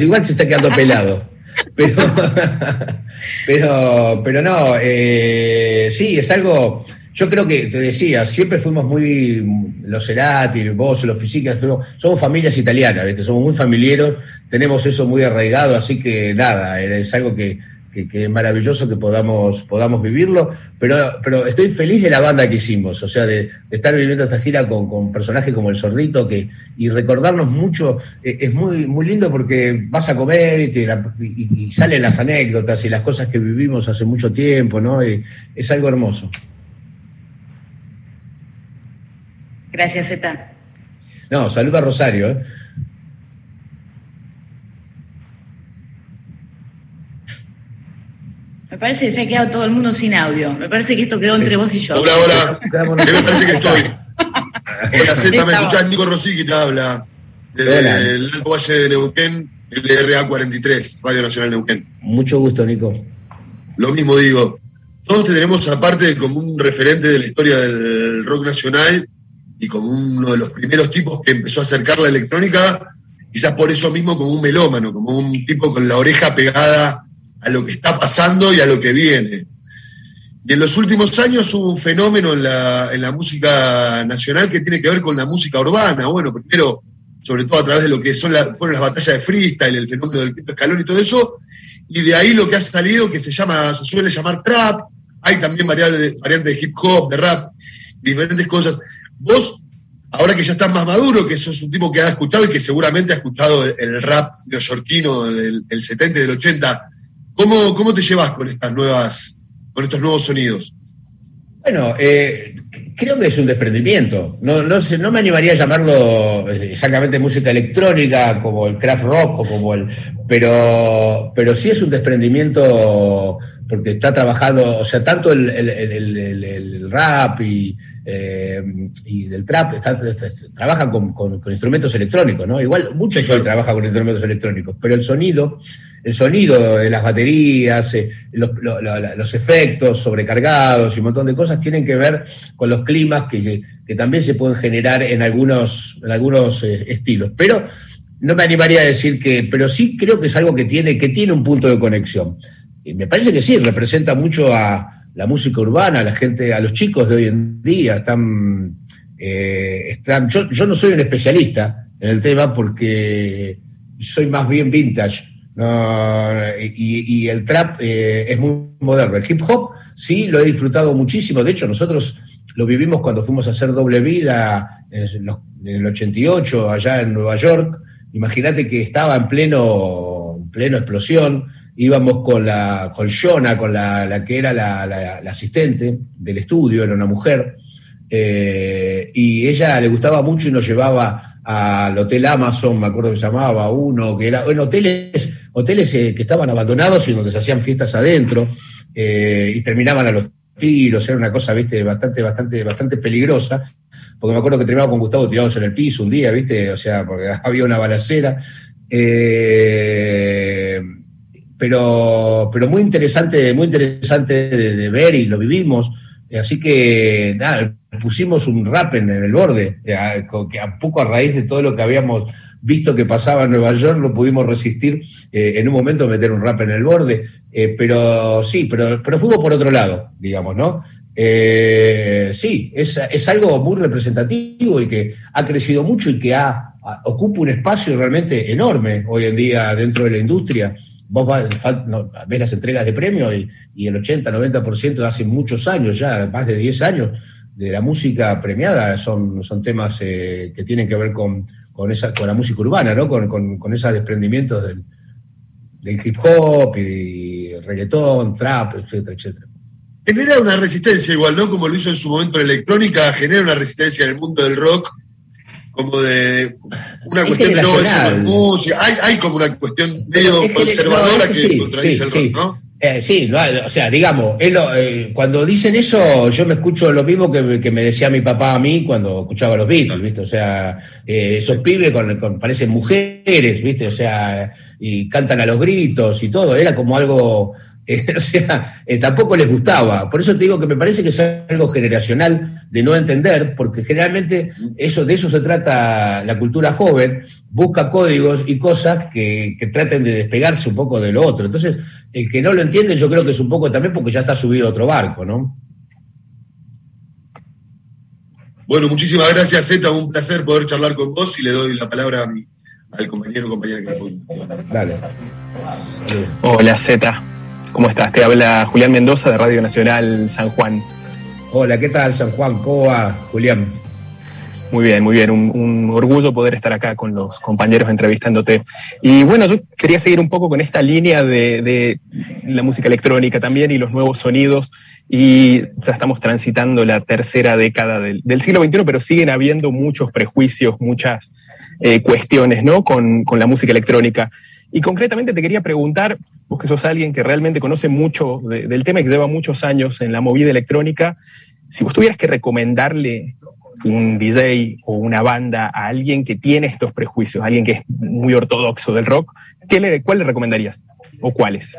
igual se está quedando pelado. <laughs> Pero, <laughs> pero, pero no, eh, sí, es algo. Yo creo que, te decía, siempre fuimos muy, los Cerati, vos, los Físicas, somos familias italianas, ¿viste? somos muy familiares, tenemos eso muy arraigado, así que nada, es algo que, que, es maravilloso que podamos, podamos vivirlo, pero, pero estoy feliz de la banda que hicimos, o sea, de, estar viviendo esta gira con, con, personajes como el Sordito, que, y recordarnos mucho, eh, es muy, muy lindo porque vas a comer y, salen las anécdotas y las cosas que vivimos hace mucho tiempo, ¿no? es algo hermoso. Gracias, Zeta. No, saluda a Rosario. ¿eh? Me parece que se ha quedado todo el mundo sin audio. Me parece que esto quedó entre vos y yo. Hola, hola. ¿Qué <laughs> me parece que estoy? Hola, Z, ¿me escuchás? Nico Rossi te habla. Desde el Alto Valle de Neuquén, LRA 43, Radio Nacional Neuquén. Mucho gusto, Nico. Lo mismo digo. Todos te tenemos aparte como un referente de la historia del rock nacional y como uno de los primeros tipos que empezó a acercar la electrónica, quizás por eso mismo como un melómano, como un tipo con la oreja pegada a lo que está pasando y a lo que viene. Y en los últimos años hubo un fenómeno en la, música nacional que tiene que ver con la música urbana. Bueno, primero, sobre todo a través de lo que son fueron las batallas de freestyle, el fenómeno del quinto escalón y todo eso. Y de ahí lo que ha salido, que se llama, se suele llamar trap. Hay también variantes de hip hop, de rap, diferentes cosas. Vos, ahora que ya estás más maduro, que sos un tipo que ha escuchado y que seguramente ha escuchado el rap neoyorquino del, del 70 y del 80, ¿Cómo, ¿Cómo te llevas con estas nuevas, con estos nuevos sonidos? Bueno, eh, creo que es un desprendimiento. No, no, no me animaría a llamarlo exactamente música electrónica, como el craft rock, o como el. Pero, pero sí es un desprendimiento porque está trabajado, o sea, tanto el, el, rap y, eh, y del trap trabajan con, instrumentos electrónicos, ¿no? Igual muchos hoy trabajan con instrumentos electrónicos, pero el sonido el sonido de las baterías, eh, los, efectos sobrecargados y un montón de cosas tienen que ver con los climas que, también se pueden generar en algunos, eh, estilos. Pero no me animaría a decir que, pero sí creo que es algo que tiene, que tiene un punto de conexión. Me parece que sí, representa mucho a la música urbana, a la gente, a los chicos de hoy en día. Están, eh, yo no soy un especialista en el tema porque soy más bien vintage y, el trap eh, es muy moderno. El hip hop sí lo he disfrutado muchísimo. De hecho, nosotros lo vivimos cuando fuimos a hacer doble vida en, el 88 allá en Nueva York. Imagínate que estaba en pleno, pleno explosión. Íbamos con la con Shona, con la, que era la, asistente del estudio, era una mujer. Eh, y ella le gustaba mucho y nos llevaba al Hotel Amazon, me acuerdo que se llamaba uno, que era, bueno, hoteles, hoteles eh, que estaban abandonados y donde se hacían fiestas adentro eh, y terminaban a los tiros, era una cosa, viste, bastante, bastante, bastante peligrosa, porque me acuerdo que terminaba con Gustavo tirados en el piso un día, viste, o sea, porque <laughs> había una balacera. Eh, pero, pero muy interesante, muy interesante de ver y lo vivimos. Así que, nada, pusimos un rap en, el borde, que a poco a raíz de todo lo que habíamos visto que pasaba en Nueva York, lo pudimos resistir eh, en un momento meter un rap en el borde. Eh, pero sí, pero, pero fuimos por otro lado, digamos, ¿no? Eh, sí, es, es, algo muy representativo y que ha crecido mucho y que ha, ocupa un espacio realmente enorme hoy en día dentro de la industria vos ves las entregas de premios y, el 80-90% de hace muchos años, ya más de 10 años, de la música premiada son, son temas que tienen que ver con, esa, con la música urbana, ¿no? con, esos desprendimientos del, hip hop y reggaetón, trap, etcétera, etcétera. Genera una resistencia igual, ¿no? Como lo hizo en su momento la electrónica, genera una resistencia en el mundo del rock como de una cuestión de no, eso música. Hay, hay como una cuestión medio conservadora que, contradice el rock, ¿no? Eh, sí, o sea, digamos, eh, cuando dicen eso, yo me escucho lo mismo que, me decía mi papá a mí cuando escuchaba los Beatles, ¿viste? O sea, eh, esos pibes con, parecen mujeres, ¿viste? O sea, y cantan a los gritos y todo, era como algo <laughs> o sea, eh, tampoco les gustaba. Por eso te digo que me parece que es algo generacional de no entender, porque generalmente eso, de eso se trata la cultura joven, busca códigos y cosas que, traten de despegarse un poco de lo otro. Entonces, el que no lo entiende, yo creo que es un poco también porque ya está subido a otro barco, ¿no? Bueno, muchísimas gracias, Zeta. Un placer poder charlar con vos y le doy la palabra a mi, al compañero o compañera que Dale. Hola, Zeta. ¿Cómo estás? Te habla Julián Mendoza de Radio Nacional San Juan. Hola, ¿qué tal San Juan? ¿Cómo va, Julián? Muy bien, muy bien. Un, orgullo poder estar acá con los compañeros entrevistándote. Y bueno, yo quería seguir un poco con esta línea de, la música electrónica también y los nuevos sonidos. Y ya estamos transitando la tercera década del, siglo XXI, pero siguen habiendo muchos prejuicios, muchas eh, cuestiones ¿no? con, con la música electrónica. Y concretamente te quería preguntar, vos que sos alguien que realmente conoce mucho del tema y que lleva muchos años en la movida electrónica, si vos tuvieras que recomendarle un DJ o una banda a alguien que tiene estos prejuicios, alguien que es muy ortodoxo del rock, ¿qué le, ¿cuál le recomendarías? ¿O cuáles?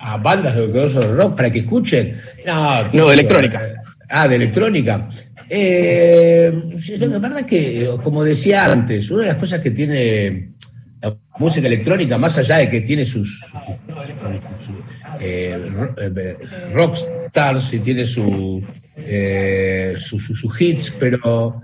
A bandas de del rock para que escuchen. No, de electrónica. Ah, de electrónica. Eh, la verdad que, como decía antes, una de las cosas que tiene la música electrónica, más allá de que tiene sus, eh, eh, rockstars y tiene eh, sus hits, pero,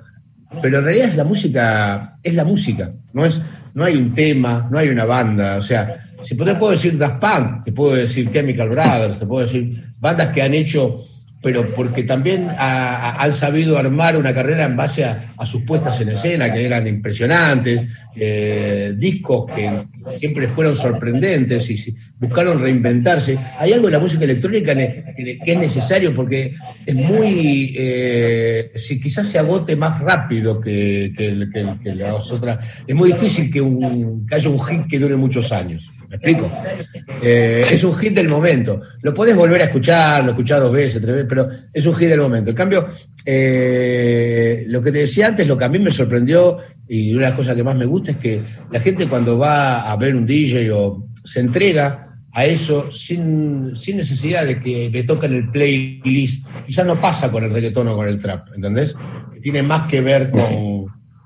pero en realidad es la música, es la música, no, es, no hay un tema, no hay una banda, o sea, si te puedo decir Daft Punk, te puedo decir Chemical Brothers, te puedo decir bandas que han hecho pero porque también han sabido armar una carrera en base a, sus puestas en escena, que eran impresionantes, eh, discos que siempre fueron sorprendentes y buscaron reinventarse. Hay algo en la música electrónica que, es necesario porque es muy, eh, si quizás se agote más rápido que, las otras, es muy difícil que, un, que haya un hit que dure muchos años. ¿Me explico? Eh, es un hit del momento. Lo podés volver a escuchar, lo escuchás dos veces, tres veces, pero es un hit del momento. En cambio, eh, lo que te decía antes, lo que a mí me sorprendió y una de las cosas que más me gusta es que la gente cuando va a ver un DJ o se entrega a eso sin, necesidad de que le toquen el playlist, quizás no pasa con el reggaetón o con el trap, ¿entendés? Que tiene más que ver con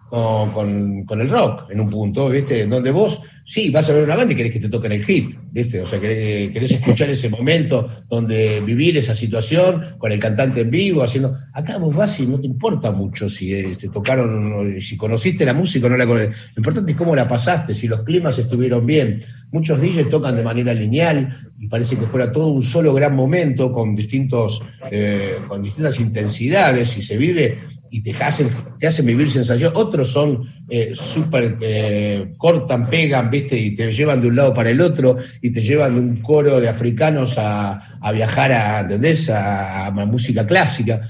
con, con, el rock en un punto, ¿viste? Donde vos, sí, vas a ver una banda y querés que te toquen el hit, ¿viste? O sea, querés, escuchar ese momento donde vivir esa situación con el cantante en vivo, haciendo. Acá vos vas y no te importa mucho si te tocaron, si conociste la música o no la conociste. Lo importante es cómo la pasaste, si los climas estuvieron bien. Muchos DJs tocan de manera lineal y parece que fuera todo un solo gran momento con, distintos, eh, con distintas intensidades y se vive y te hacen, te hacen vivir sensación. Otros son eh, súper, eh, cortan, pegan, ¿viste? Y te llevan de un lado para el otro y te llevan de un coro de africanos a, viajar a, ¿entendés? A, música clásica.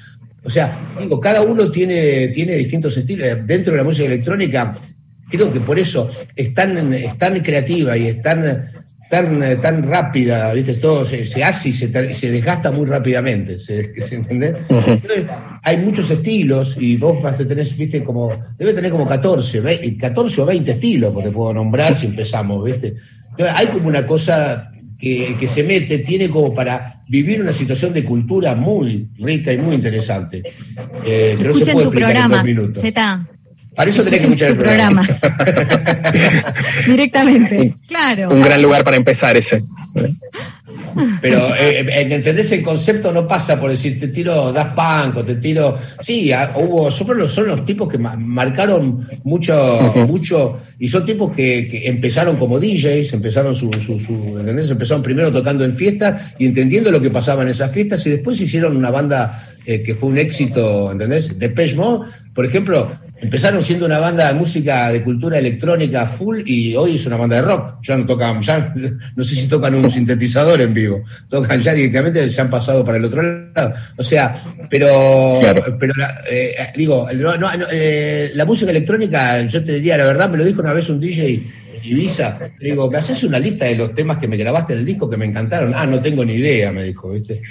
O sea, digo, cada uno tiene, tiene distintos estilos. Dentro de la música electrónica, creo que por eso es tan, es tan creativa y es tan tan, eh, tan rápida, ¿viste? Todo se, hace y se, se, desgasta muy rápidamente, ¿se, <laughs> hay muchos estilos y vos vas a tener, ¿viste? Como, debe tener como 14, 14 o 20 estilos, porque te puedo nombrar si empezamos, ¿viste? Entonces, hay como una cosa que, que, se mete, tiene como para vivir una situación de cultura muy rica y muy interesante. Eh, que no se puede tu programa, Z. Para eso tenés que escuchar el programa. <laughs> Directamente, claro. Un gran lugar para empezar ese. Pero <laughs> eh, eh ¿entendés? El concepto no pasa por decir te tiro Das Punk o te tiro. Sí, hubo. Son los, tipos que marcaron mucho, mucho. Y son tipos que, empezaron como DJs, empezaron su, ¿entendés? Empezaron primero tocando en fiestas y entendiendo lo que pasaba en esas fiestas y después hicieron una banda eh, que fue un éxito, ¿entendés? Depeche Mode, por ejemplo, empezaron siendo una banda de música de cultura electrónica full y hoy es una banda de rock. Ya no tocan, ya <laughs> no sé si tocan un sintetizador en vivo, tocan ya directamente, ya han pasado para el otro lado. O sea, pero, pero eh, digo, eh, la música electrónica, yo te diría la verdad, me lo dijo una vez un DJ Ibiza, le digo, ¿me haces una lista de los temas que me grabaste en el disco que me encantaron? Ah, no tengo ni idea, me dijo, ¿viste?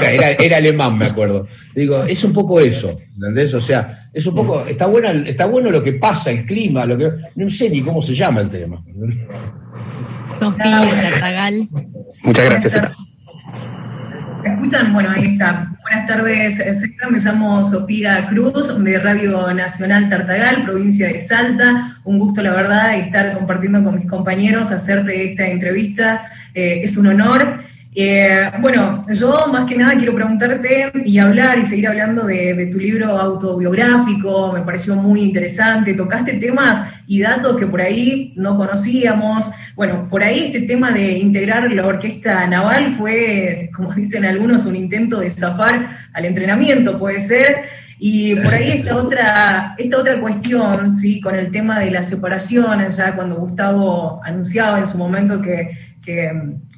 Era, era alemán, me acuerdo. digo, es un poco eso, ¿entendés? O sea, es un poco, está, buena, está bueno lo que pasa, el clima, lo que. No sé ni cómo se llama el tema. Sofía Tartagal. Muchas gracias. ¿Me escuchan? Bueno, ahí está. Buenas tardes, Me llamo Sofía Cruz, de Radio Nacional Tartagal, provincia de Salta. Un gusto, la verdad, estar compartiendo con mis compañeros, hacerte esta entrevista. Eh, es un honor. Eh, bueno, yo más que nada quiero preguntarte y hablar y seguir hablando de, tu libro autobiográfico, me pareció muy interesante, tocaste temas y datos que por ahí no conocíamos. Bueno, por ahí este tema de integrar la orquesta naval fue, como <laughs> dicen algunos, un intento de zafar al entrenamiento, puede ser. Y por ahí esta otra, esta otra cuestión, ¿sí? con el tema de la separación, ya cuando Gustavo anunciaba en su momento que, que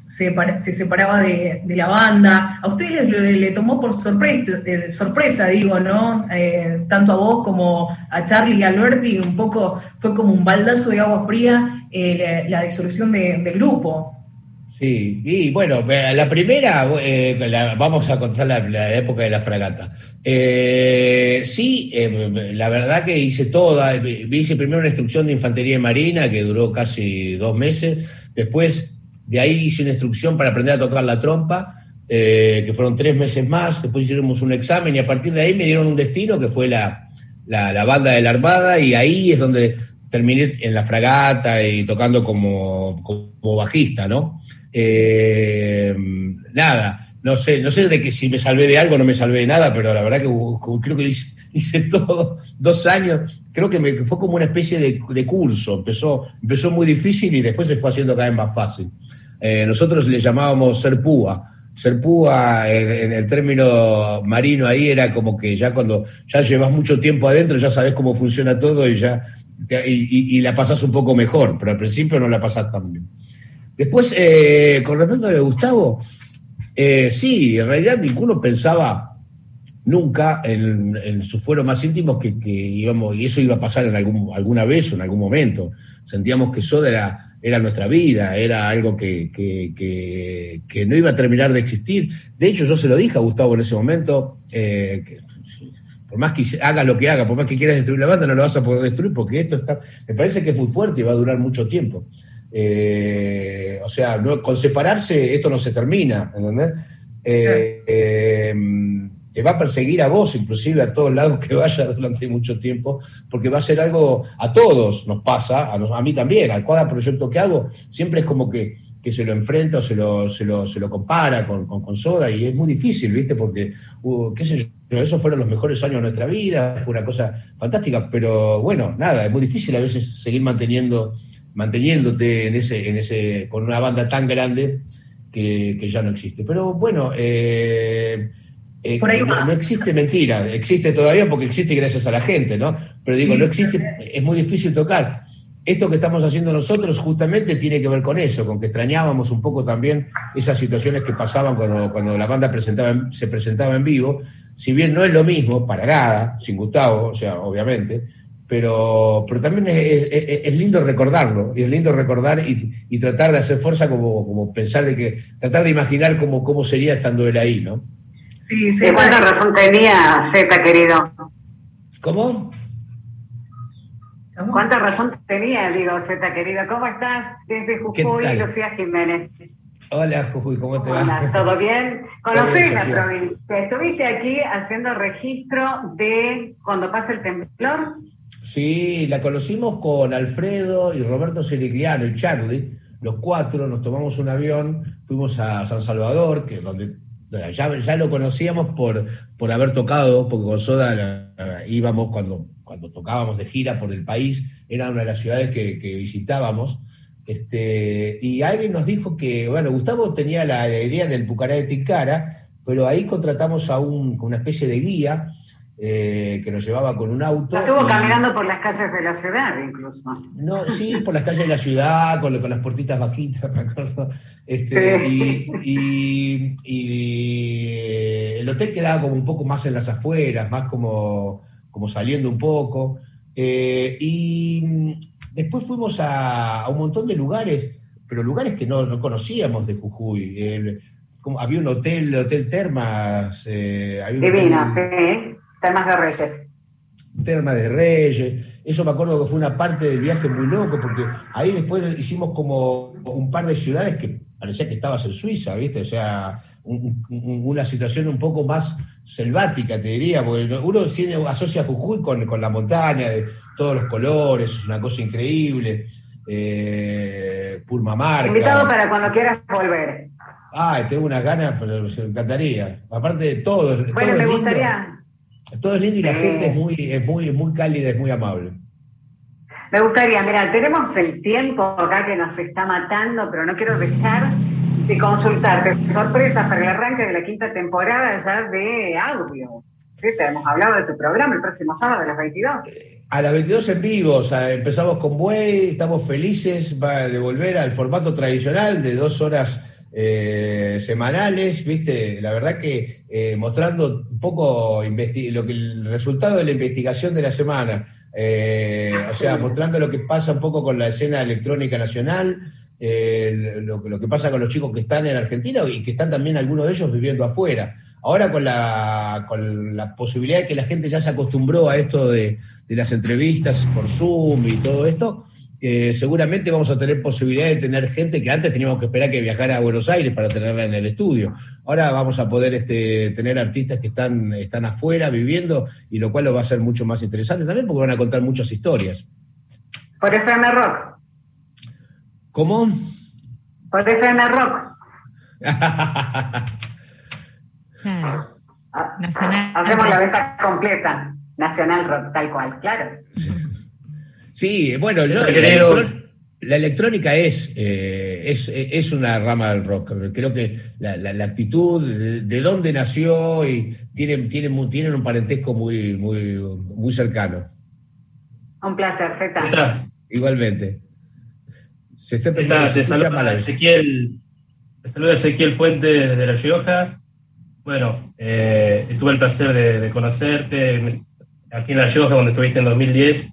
se, se separaba de, la banda. A usted le, tomó por sorpresa, digo, ¿no? Eh, tanto a vos como a Charlie y Alberti, un poco fue como un baldazo de agua fría eh, la, disolución del grupo. Sí, y bueno, la primera, eh, vamos a contar la, época de la fragata. sí, la verdad que hice toda, hice primero una instrucción de infantería marina que duró casi dos meses, después de ahí hice una instrucción para aprender a tocar la trompa, eh, que fueron tres meses más. Después hicimos un examen y a partir de ahí me dieron un destino que fue la, banda de la Armada y ahí es donde terminé en la fragata y tocando como, como bajista, ¿no? Eh, nada, no sé, no sé de que si me salvé de algo no me salvé de nada, pero la verdad que creo que <laughs> hice, todo, dos años, creo que, me, fue como una especie de, curso, empezó, empezó muy difícil y después se fue haciendo cada vez más fácil. Eh, nosotros le llamábamos ser púa. Ser púa en, el término marino ahí era como que ya cuando ya llevas mucho tiempo adentro ya sabes cómo funciona todo y ya y, la pasas un poco mejor, pero al principio no la pasas tan bien. Después, eh, con respecto a Gustavo, eh, sí, en realidad ninguno pensaba nunca en, sus fueros más íntimos que, íbamos, y eso iba a pasar en algún, alguna vez o en algún momento. Sentíamos que eso era era nuestra vida, era algo que, no iba a terminar de existir. De hecho, yo se lo dije a Gustavo en ese momento, eh, por más que hagas lo que haga, por más que quieras destruir la banda, no lo vas a poder destruir porque esto está, me parece que es muy fuerte y va a durar mucho tiempo. Eh, o sea, con separarse esto no se termina, ¿entendés? Eh, te va a perseguir a vos, inclusive a todos lados que vaya durante mucho tiempo, porque va a ser algo, a todos nos pasa, a, mí también, a cada proyecto que hago, siempre es como que, se lo enfrenta o se lo, se lo, compara con, con, Soda y es muy difícil, ¿viste? Porque, uh, qué sé yo, esos fueron los mejores años de nuestra vida, fue una cosa fantástica, pero bueno, nada, es muy difícil a veces seguir manteniendo, manteniéndote en ese, en ese, con una banda tan grande que, que ya no existe. Pero bueno, eh, eh, no, existe mentira, existe todavía porque existe gracias a la gente, ¿no? Pero digo, no existe, es muy difícil tocar. Esto que estamos haciendo nosotros justamente tiene que ver con eso, con que extrañábamos un poco también esas situaciones que pasaban cuando, cuando la banda presentaba, se presentaba en vivo. Si bien no es lo mismo, para nada, sin Gustavo, o sea, obviamente, pero, pero también es, lindo recordarlo, y es lindo recordar y, tratar de hacer fuerza como, como pensar de que, tratar de imaginar cómo, cómo sería estando él ahí, ¿no? Sí, sí. ¿Cuánta razón tenía Z, querido? ¿Cómo? ¿Cuánta razón tenía, digo, Z, querido? ¿Cómo estás? Desde Jujuy, Lucía Jiménez. Hola, Jujuy, ¿cómo te va? Hola, ¿todo bien? Conocí la provincia. ¿Estuviste aquí haciendo registro de cuando pasa el temblor? Sí, la conocimos con Alfredo y Roberto Sirigliano y Charlie. Los cuatro nos tomamos un avión, fuimos a San Salvador, que donde ya, lo conocíamos por, por haber tocado, porque con Soda íbamos cuando, cuando tocábamos de gira por el país, era una de las ciudades que, visitábamos. Este, y alguien nos dijo que, bueno, Gustavo tenía la, idea del Pucará de Ticara, pero ahí contratamos a un, una especie de guía eh, que nos llevaba con un auto. Estuvo caminando por las calles de la ciudad, incluso. No, sí, por las calles de la ciudad, con, con las puertitas bajitas, <laughs> me acuerdo. Este, y, el hotel quedaba como un poco más en las afueras, más como, como saliendo un poco. Eh, y después fuimos a, un montón de lugares, pero lugares que no, conocíamos de Jujuy. había un hotel, el Hotel Termas. Eh, Divino, sí. Termas de Reyes. Termas de Reyes. Eso me acuerdo que fue una parte del viaje muy loco, porque ahí después hicimos como un par de ciudades que parecía que estabas en Suiza, ¿viste? O sea, una situación un poco más selvática, te diría, porque uno asocia Jujuy con, la montaña, de todos los colores, es una cosa increíble. Eh, Purmamarca. Invitado para cuando quieras volver. Ay, tengo unas ganas, pero me encantaría. Aparte de todo. Bueno, todo me gustaría. Todo es lindo y la gente es muy, es muy, muy cálida, es muy amable. Me gustaría, mira, tenemos el tiempo acá que nos está matando, pero no quiero dejar de consultarte sorpresas para el arranque de la quinta temporada ya de audio. ¿Sí? Te hemos hablado de tu programa el próximo sábado a las 22. A las 22 en vivo, o sea, empezamos con Buey, estamos felices de volver al formato tradicional de dos horas eh, semanales, ¿viste? La verdad que eh, mostrando un poco lo que el resultado de la investigación de la semana, eh, o sea, mostrando lo que pasa un poco con la escena electrónica nacional, lo, que pasa con los chicos que están en Argentina y que están también algunos de ellos viviendo afuera. Ahora con la, con la posibilidad de que la gente ya se acostumbró a esto de, las entrevistas por Zoom y todo esto, eh, seguramente vamos a tener posibilidad de tener gente que antes teníamos que esperar que viajara a Buenos Aires para tenerla en el estudio. Ahora vamos a poder este, tener artistas que están, están afuera viviendo y lo cual lo va a ser mucho más interesante también porque van a contar muchas historias. Por FM Rock. ¿Cómo? Por FM Rock. claro. Ah, Nacional. Hacemos la venta completa. Nacional Rock, tal cual, claro. Sí, bueno, yo creo. La electrónica es, eh, es, es, una rama del rock. Creo que la, la, actitud, de, dónde nació y tienen, tienen, tienen un parentesco muy, muy, muy cercano. Un placer, Z. Igualmente. Se está, te, saluda Ezequiel, te saluda Ezequiel Fuentes desde La Rioja. Bueno, eh, tuve el placer de, conocerte aquí en La Rioja, donde estuviste en 2010,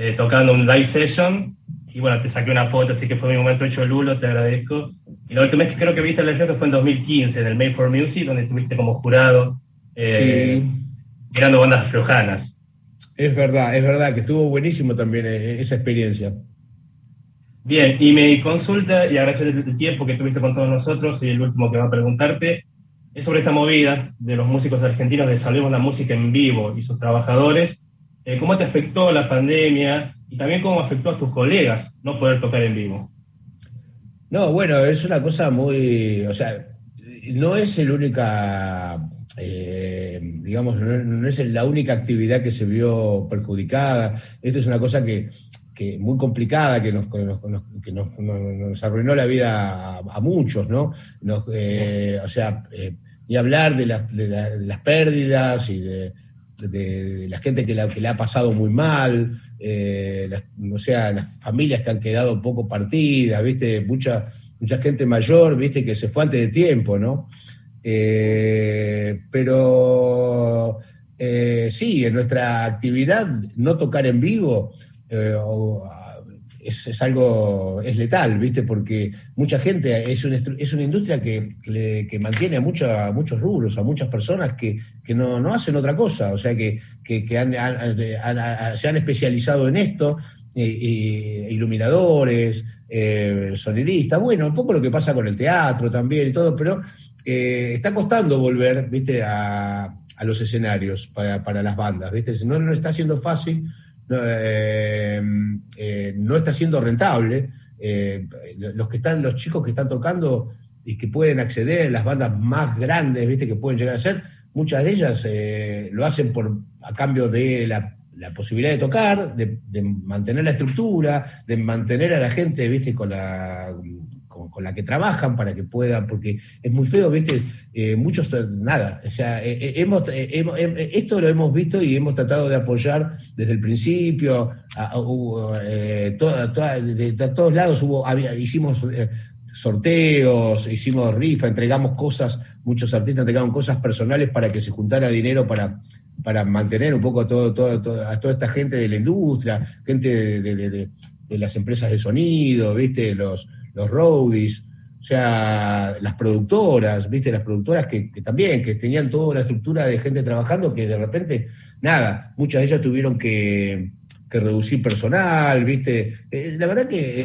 eh, tocando un live session. Y bueno, te saqué una foto, así que fue mi momento hecho lulo, te agradezco. Y la última vez que creo que viste La Rioja fue en 2015, en el Made for Music, donde estuviste como jurado, eh, mirando bandas flojanas. Es verdad, es verdad, que estuvo buenísimo también eh, esa experiencia. Bien, y me consulta, y agradecerte el tiempo que estuviste con todos nosotros, y el último que va a preguntarte, es sobre esta movida de los músicos argentinos de Salvemos la Música en Vivo y sus trabajadores. Eh, ¿Cómo te afectó la pandemia y también cómo afectó a tus colegas no poder tocar en vivo? No, bueno, es una cosa muy, o sea, no es el única, eh, digamos, no es la única actividad que se vio perjudicada. Esto es una cosa que muy complicada, que nos, que nos, arruinó la vida a, muchos, ¿no? Eh, o sea, y hablar de, las pérdidas y de, la gente que, la, ha pasado muy mal, eh, o sea, las familias que han quedado un poco partidas, ¿viste? Mucha, mucha gente mayor, ¿viste? Que se fue antes de tiempo, ¿no? pero sí, en nuestra actividad, no tocar en vivo, eh, es, algo, es letal, ¿viste? Porque mucha gente, es una, es una industria que, que, mantiene a, muchos rubros, a muchas personas que, no, hacen otra cosa, o sea, que, se han especializado en esto, iluminadores, eh, sonidistas, bueno, un poco lo que pasa con el teatro también y todo, pero eh, está costando volver, ¿viste? A, a los escenarios para, para, las bandas, ¿viste? No, no está siendo fácil eh, eh, no está siendo rentable. Eh, los que están, los chicos que están tocando y que pueden acceder, las bandas más grandes, viste, que pueden llegar a ser, muchas de ellas lo hacen por a cambio de la, posibilidad de tocar, de, de, mantener la estructura, de mantener a la gente, viste, con la con, la que trabajan para que puedan, porque es muy feo, ¿viste? Eh, muchos, nada, o sea, eh, eh, hemos, esto lo hemos visto y hemos tratado de apoyar desde el principio, de, todos lados hubo, hicimos sorteos, hicimos rifa, entregamos cosas, muchos artistas entregaron cosas personales para que se juntara dinero para, para mantener un poco todo, todo, a toda esta gente de la industria, gente de las empresas de sonido, ¿viste? Los, los roadies, o sea, las productoras, ¿viste? Las productoras que, también, que tenían toda una estructura de gente trabajando que de repente, nada, muchas de ellas tuvieron que, reducir personal, ¿viste? Eh, la verdad que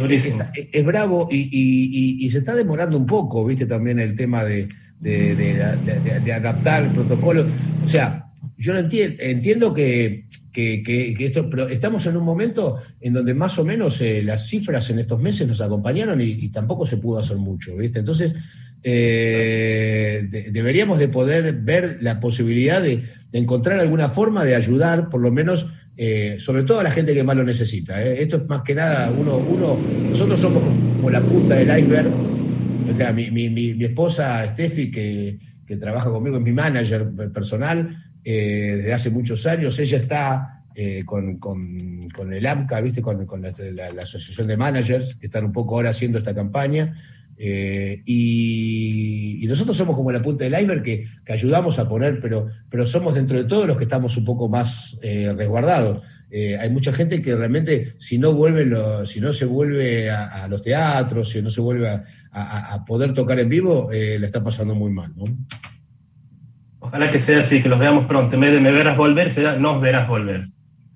es, bravo y, se está demorando un poco, ¿viste? También el tema de, de adaptar el protocolo. O sea, yo lo entiendo, entiendo que que, esto, pero estamos en un momento en donde más o menos eh, las cifras en estos meses nos acompañaron y, tampoco se pudo hacer mucho, ¿viste? Entonces, eh, deberíamos de poder ver la posibilidad de, encontrar alguna forma de ayudar, por lo menos, eh, sobre todo a la gente que más lo necesita. Esto es más que nada, uno, uno, nosotros somos como la punta del iceberg. O sea, mi, mi, mi, esposa Steffi, que, que trabaja conmigo, es mi manager personal, eh, desde hace muchos años. Ella está eh, con, el AMCA, ¿viste? con, la, Asociación de Managers, que están un poco ahora haciendo esta campaña. Eh, y, nosotros somos como la punta del iceberg que, ayudamos a poner, pero, pero somos dentro de todos los que estamos un poco más resguardados. hay mucha gente que realmente, si no vuelve, si no se vuelve a, los teatros, si no se vuelve a, poder tocar en vivo, le está pasando muy mal. ¿no? Ojalá que sea así, que los veamos pronto. En vez de me verás volver, será nos verás volver.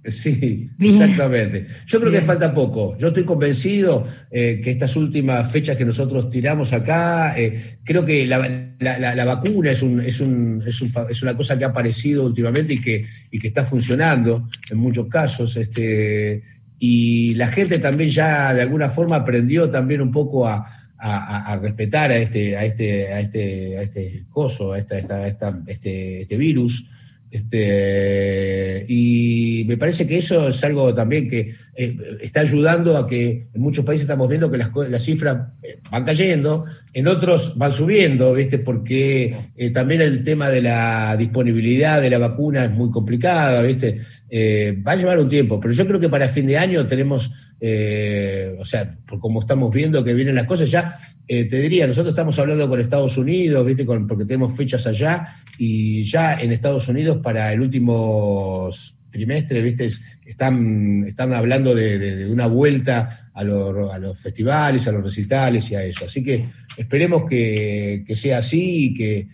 Sí, exactamente. Yo creo que falta poco. Yo estoy convencido eh, que estas últimas fechas que nosotros tiramos acá, eh, creo que la, vacuna es, un, es, un, es, una cosa que ha aparecido últimamente y que, y que está funcionando en muchos casos. Este, y la gente también ya de alguna forma aprendió también un poco a, a, respetar a este, a este, a este, a este coso, a esta, esta, esta, este, este virus. Este, y me parece que eso es algo también que eh, está ayudando a que en muchos países estamos viendo que las, cifras eh, van cayendo, en otros van subiendo, ¿viste? porque eh, también el tema de la disponibilidad de la vacuna es muy complicada, ¿viste? va a llevar un tiempo, pero yo creo que para fin de año tenemos, o sea, por como estamos viendo que vienen las cosas, ya te diría, nosotros estamos hablando con Estados Unidos, ¿viste? Con, porque tenemos fechas allá, y ya en Estados Unidos para el último trimestre, ¿viste? Están, están hablando de, una vuelta a, los festivales, a los recitales y a eso. Así que esperemos que, sea así y que,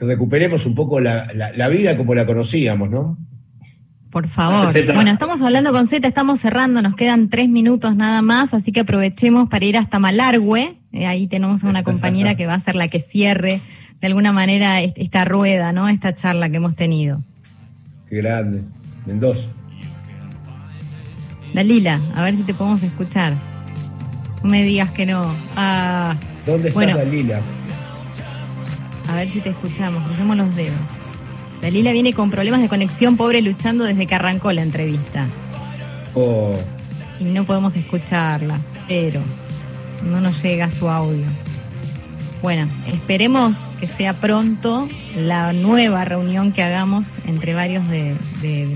recuperemos un poco la, vida como la conocíamos, ¿no? Por favor. Bueno, estamos hablando con Z, estamos cerrando, nos quedan tres minutos nada más, así que aprovechemos para ir hasta Malargüe. Eh, ahí tenemos a una <laughs> compañera que va a ser la que cierre de alguna manera esta rueda, ¿no? Esta charla que hemos tenido. Qué grande. Mendoza. Dalila, a ver si te podemos escuchar. No me digas que no. Ah, ¿Dónde está Dalila? A ver si te escuchamos, crucemos los dedos. Dalila viene con problemas de conexión, pobre, luchando desde que arrancó la entrevista. Oh. Y no podemos escucharla, pero no nos llega su audio. Bueno, esperemos que sea pronto la nueva reunión que hagamos entre varios de,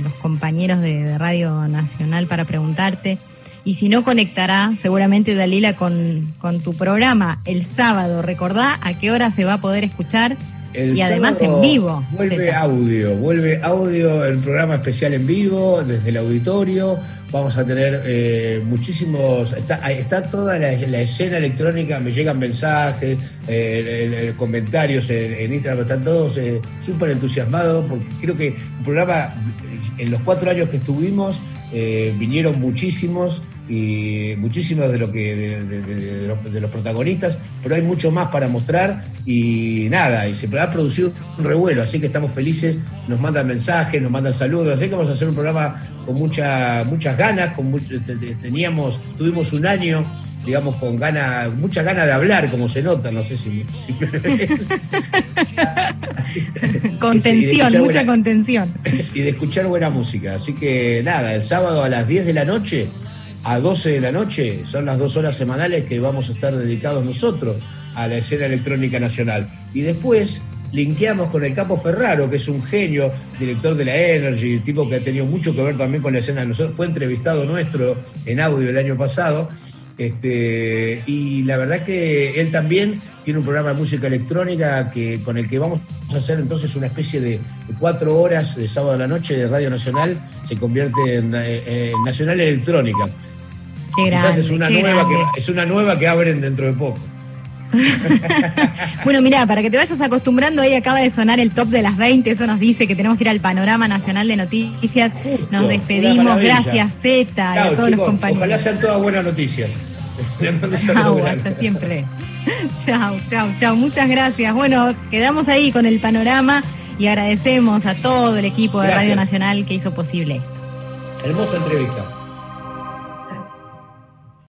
los compañeros de, Radio Nacional para preguntarte. Y si no, conectará seguramente Dalila con, con tu programa el sábado. Recordá a qué hora se va a poder escuchar y además en vivo. Vuelve audio, vuelve audio, el programa especial en vivo, desde el auditorio. Vamos a tener eh, muchísimos, está, está toda la, escena electrónica, me llegan mensajes, eh, comentarios en, Instagram, están todos eh, súper entusiasmados porque creo que un programa, en los cuatro años que estuvimos, vinieron muchísimos y muchísimos de, lo que, de, los, protagonistas, pero hay mucho más para mostrar y nada, y se ha producido un revuelo, así que estamos felices, nos mandan mensajes, nos mandan saludos, así que vamos a hacer un programa con mucha, muchas ganas, con teníamos, tuvimos un año digamos, con ganas, muchas ganas de hablar, como se nota, no sé si... contención, mucha contención. <laughs> Y de escuchar buena música. Así que nada, el sábado a las 10 de la noche a 12 de la noche, son las dos horas semanales que vamos a estar dedicados nosotros a la escena electrónica nacional. Y después linkeamos con el Capo Ferraro, que es un genio, director de la Energy, tipo que ha tenido mucho que ver también con la escena. Nosotros, fue entrevistado nuestro en audio el año pasado. Este, y la verdad que él también tiene un programa de música electrónica que, con el que vamos a hacer entonces una especie de, cuatro horas de sábado a la noche de Radio Nacional, se convierte en Nacional Electrónica. Quizás es una nueva que es una nueva que abren dentro de poco. <laughs> bueno, mira, para que te vayas acostumbrando, ahí acaba de sonar el top de las 20, eso nos dice que tenemos que ir al panorama nacional de noticias. nos despedimos, gracias Z y a todos los compañeros. Ojalá sean todas buenas noticias. <laughs> Chao, hasta siempre. <laughs> chao, chao, chao. Muchas gracias. Bueno, quedamos ahí con el panorama y agradecemos a todo el equipo de Radio Nacional que hizo posible esto. Hermosa entrevista.